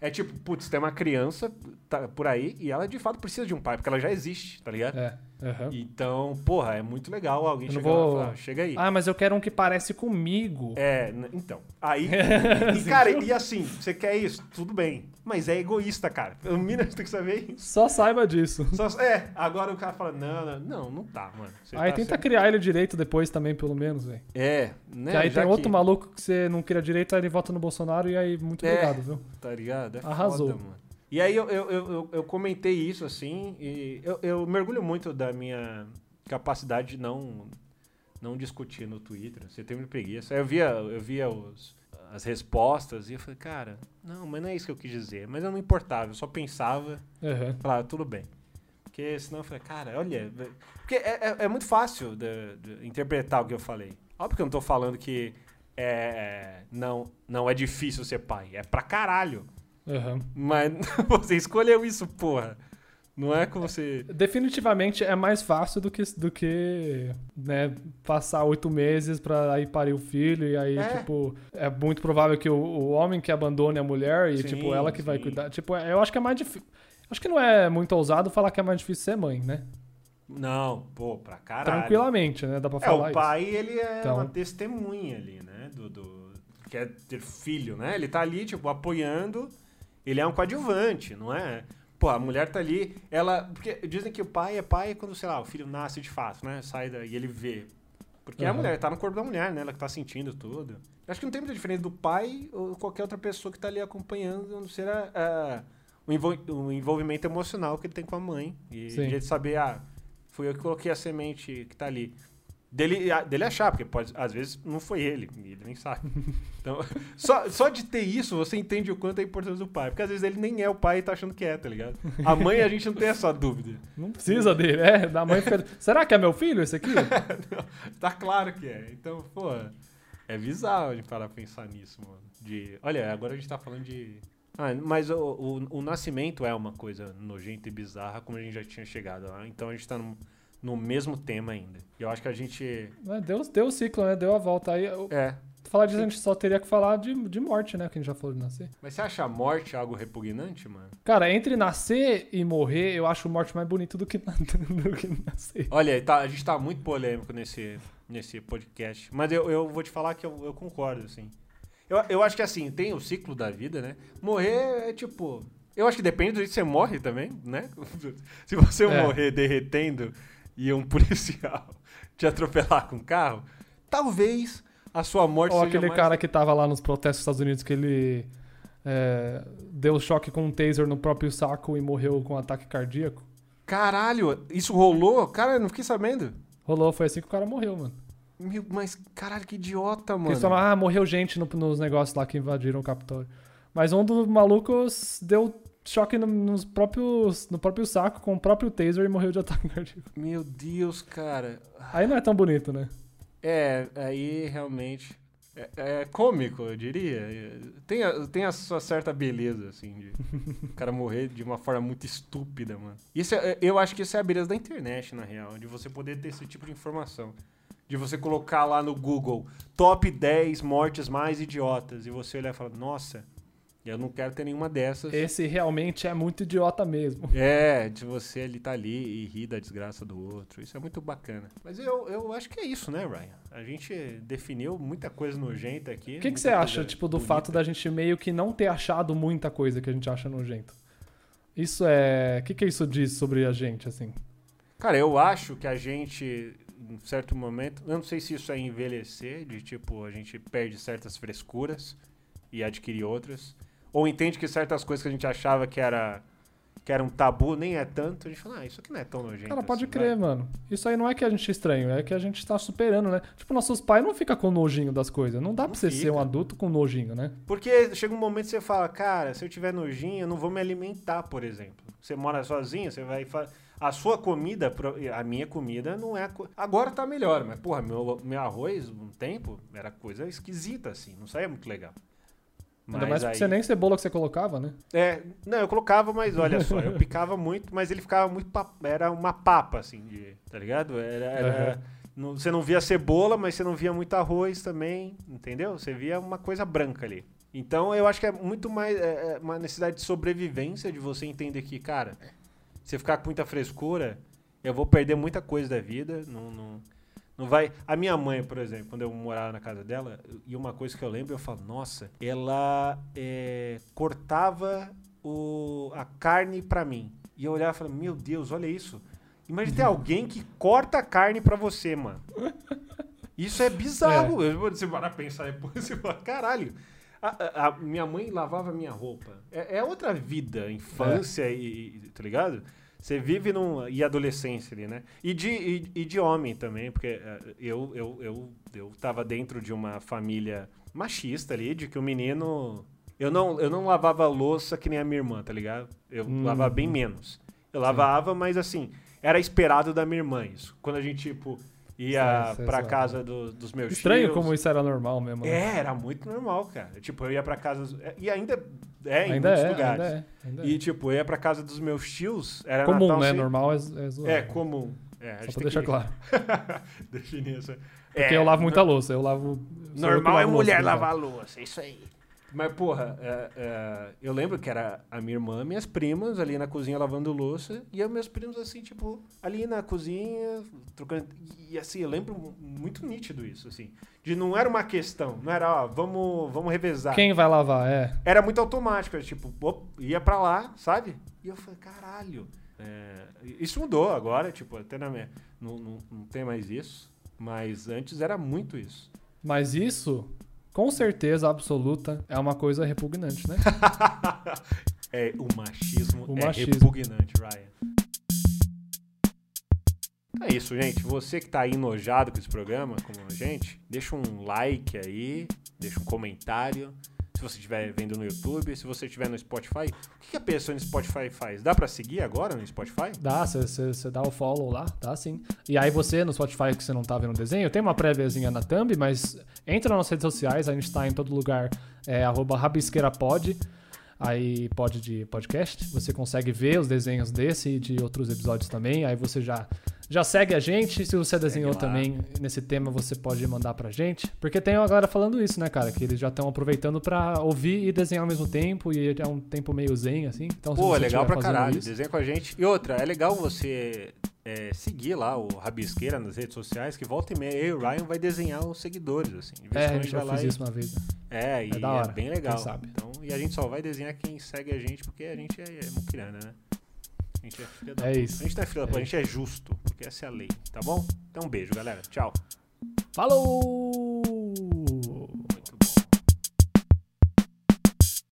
é tipo, putz, tem uma criança tá, por aí e ela de fato precisa de um pai, porque ela já existe, tá ligado? É. aham. Então, porra, é muito legal alguém Eu chegar lá e vou- falar, chega aí. Ah, mas eu quero um que parece comigo. É, então. Aí. e, cara, e assim, você quer isso? Tudo bem. Mas é egoísta, cara. O Minas tem que saber isso. Só saiba disso. Só- é, agora o cara fala, não, não, não, não tá, mano. Você Aí tá tenta sendo- criar ele direito depois também, pelo menos, velho. É, né? que aí já tem outro que- maluco que você não queria direito, aí ele vota no Bolsonaro e aí, muito É. obrigado, viu? Tá ligado? É Arrasou. foda, mano. E aí eu, eu, eu, eu- comentei isso, assim, e eu, eu mergulho muito da minha capacidade de não, não discutir no Twitter. Você tem me preguiça. Aí eu via, eu via os, as respostas e eu falei, cara, não, mas não é isso que eu quis dizer. Mas eu não importava, eu só pensava, Aham. falava, tudo bem. Porque senão eu falei, cara, olha. Porque é, é, é muito fácil de, de interpretar o que eu falei. Óbvio que eu não tô falando que é, não, não é difícil ser pai. É pra caralho. Aham. Mas você escolheu isso, porra. Não é como você. Definitivamente é mais fácil do que, do que né, passar oito meses pra aí parir o filho e aí, É. tipo, é muito provável que o, o homem que abandone a mulher e, Sim, tipo, ela que vai sim. cuidar. Tipo, eu acho que é mais difícil. Acho que não é muito ousado falar que é mais difícil ser mãe, né? Não, pô, pra caralho. Tranquilamente, né? Dá pra É, falar o pai, ele é Então. uma testemunha ali, né? Do, do. Quer ter filho, né? Ele tá ali, tipo, apoiando. Ele é um coadjuvante, não é? Pô, a mulher tá ali, ela. Porque dizem que o pai é pai quando, sei lá, o filho nasce de fato, né? Sai daí e ele vê. Porque a Aham. mulher tá no corpo da mulher, né? Ela que tá sentindo tudo. Eu acho que não tem muita diferença do pai ou qualquer outra pessoa que tá ali acompanhando, a não ser a, a- o, envol- o envolvimento emocional que ele tem com a mãe. E Sim. de saber, ah, fui eu que coloquei a semente que tá ali. Dele, a- dele achar, porque pode, às vezes não foi ele, ele nem sabe. Então, só, só de ter isso, você entende o quanto é a importância do pai. Porque às vezes ele nem é o pai e tá achando que é, tá ligado? A mãe a gente não tem essa dúvida. Não precisa dele, é. Da mãe fica. Será que é meu filho esse aqui? Tá claro que é. Então, pô, é bizarro de parar pra pensar nisso, mano. De, olha, agora a gente tá falando de. Ah, mas o, o, o nascimento é uma coisa nojenta e bizarra, como a gente já tinha chegado lá. Então a gente tá no, no mesmo tema ainda. E eu acho que a gente. É, Deu, deu o ciclo, né? Deu a volta. Aí, eu- É. falar disso, a gente só teria que falar de, de morte, né? Que a gente já falou de nascer. Mas você acha a morte algo repugnante, mano? Cara, entre nascer e morrer, eu acho morte mais bonito do que, do que nascer. Olha, tá, a gente tá muito polêmico nesse, nesse podcast. Mas eu, eu vou te falar que eu, eu concordo, assim. Eu, eu acho que assim, tem o ciclo da vida, né? Morrer é tipo. Eu acho que depende do jeito que você morre também, né? Se você É. morrer derretendo e um policial te atropelar com um carro, talvez a sua morte Ou seja aquele mais... cara que tava lá nos protestos dos Estados Unidos que ele é, deu choque com um taser no próprio saco e morreu com um ataque cardíaco. Caralho, isso rolou? Cara, eu não fiquei sabendo. Rolou, foi assim que o cara morreu, mano. Meu, mas caralho, que idiota, mano. Eles falam, ah, morreu gente no- nos negócios lá que invadiram o Capitólio. Mas um dos malucos deu choque no, nos próprios, no próprio saco com o próprio taser e morreu de ataque cardíaco. Meu Deus, cara. Aí não é tão bonito, né? É, aí realmente. É, é cômico, eu diria. Tem a, tem a sua certa beleza, assim, de o cara morrer de uma forma muito estúpida, mano. Isso é- eu acho que isso é a beleza da internet, na real, de você poder ter esse tipo de informação. De você colocar lá no Google top 10 mortes mais idiotas e você olhar e falar, nossa, eu não quero ter nenhuma dessas. Esse realmente é muito idiota mesmo. É, de você ali tá ali e rir da desgraça do outro. Isso é muito bacana. Mas eu, eu acho que é isso, né, Ryan? A gente definiu muita coisa nojenta aqui. O que, que você acha, tipo, do bonita. fato da gente meio que não ter achado muita coisa que a gente acha nojento? Isso é. O que, que isso diz sobre a gente, assim? Cara, eu acho que a gente, em certo momento, eu não sei se isso é envelhecer, de tipo, a gente perde certas frescuras e adquire outras. Ou entende que certas coisas que a gente achava que era, que era um tabu nem é tanto. A gente fala, ah, isso aqui não é tão nojento. Cara, pode assim, crer, vai." mano. Isso aí não é que a gente é estranho, é que a gente tá superando, né? Tipo, nossos pais não ficam com nojinho das coisas. Não dá Não pra você ser um adulto com nojinho, né? Porque chega um momento que você fala, cara, se eu tiver nojinho, eu não vou me alimentar, por exemplo. Você mora sozinho, você vai. fa- A sua comida, a minha comida não é. co- Agora tá melhor, mas, porra, meu, meu arroz, um tempo, era coisa esquisita, assim. Não saía muito legal. Ainda mais porque aí- você nem cebola que você colocava, né? É, não, eu colocava, mas olha só, eu picava muito, mas ele ficava muito. Era uma papa, assim, de, tá ligado? Era. era- Aham. não- você não via cebola, mas você não via muito arroz também, entendeu? Você via uma coisa branca ali. Então eu acho que é muito mais é, é uma necessidade de sobrevivência de você entender que, cara, se eu ficar com muita frescura, eu vou perder muita coisa da vida. Não, não, não vai. A minha mãe, por exemplo, quando eu morava na casa dela, e uma coisa que eu lembro, eu falo, nossa, ela é, cortava o, a carne pra mim. E eu olhava e falava, meu Deus, olha isso. Imagina ter alguém que corta a carne pra você, mano. Isso é bizarro. Vou- Você para pensar depois, você fala, caralho. A, a- a minha mãe lavava minha roupa. É, é outra vida, infância e, e- Tá ligado? Você vive num. E adolescência ali, né? E de, e, e de homem também, porque eh, eu, eu, eu, eu tava dentro de uma família machista ali, de que o menino. Eu não, eu não lavava louça que nem a minha irmã, tá ligado? Eu Hum. lavava bem menos. Eu lavava, mas assim, era esperado da minha irmã isso. Quando a gente, tipo, ia sei, pra casa do- dos meus Estranho tios. como isso era normal mesmo. né? É, era muito normal, cara. Tipo, eu ia pra casa. E ainda é em ainda muitos é, lugares. ainda é, ainda E, é. tipo, eu ia pra casa dos meus tios. Era Comum, Natal, né? Normal é, é zoado. É, comum. É, Só pra deixar que claro. definir isso. Porque É, eu lavo muita louça. Eu lavo. sou eu Normal é mulher lavar a louça, isso aí. Mas, porra, é, é, eu lembro que era a minha irmã, minhas primas ali na cozinha lavando louça, e eu meus primos assim, tipo, ali na cozinha, trocando. E assim, eu lembro mu- muito nítido isso, assim. De não era uma questão, não era, ó, vamos, vamos revezar. Quem vai lavar? É. Era muito automático, era tipo, op, ia pra lá, sabe? E eu falei, caralho. É, isso mudou agora, tipo, até na minha. Não, não, não tem mais isso. Mas antes era muito isso. Mas isso, com certeza absoluta, é uma coisa repugnante, né? é, o machismo O é machismo. repugnante, Ryan. Então é isso, gente. Você que tá aí enojado com esse programa, como a gente, deixa um like aí, deixa um comentário. Se você estiver vendo no YouTube, se você estiver no Spotify, o que a pessoa no Spotify faz? Dá pra seguir agora no Spotify? Dá, você dá o follow lá, dá sim. E aí você, no Spotify, que você não tá vendo o desenho, tem uma préviazinha na thumb, mas entra nas redes sociais, a gente tá em todo lugar, é rabisqueirapod, aí pod de podcast, você consegue ver os desenhos desse e de outros episódios também, aí você já, já segue a gente, se você desenhou também nesse tema, você pode mandar pra gente, porque tem a galera falando isso, né, cara, que eles já estão aproveitando pra ouvir e desenhar ao mesmo tempo, e é um tempo meio zen, assim, então Pô, é legal pra caralho. isso- Desenha com a gente. E outra, é legal você é, seguir lá o Rabisqueira nas redes sociais, que volta e meia, eu e o Ryan vai desenhar os seguidores, assim. É, a gente já vai lá fiz e- isso uma vez, né? É, e É da hora, é bem legal. sabe. Então, e a gente só vai desenhar quem segue a gente, porque a gente é, é muquirana, né? A gente é filha da É puta. isso. A gente não é filha da puta, a gente é justo, porque essa é a lei, tá bom? Então um beijo, galera. Tchau. Falou!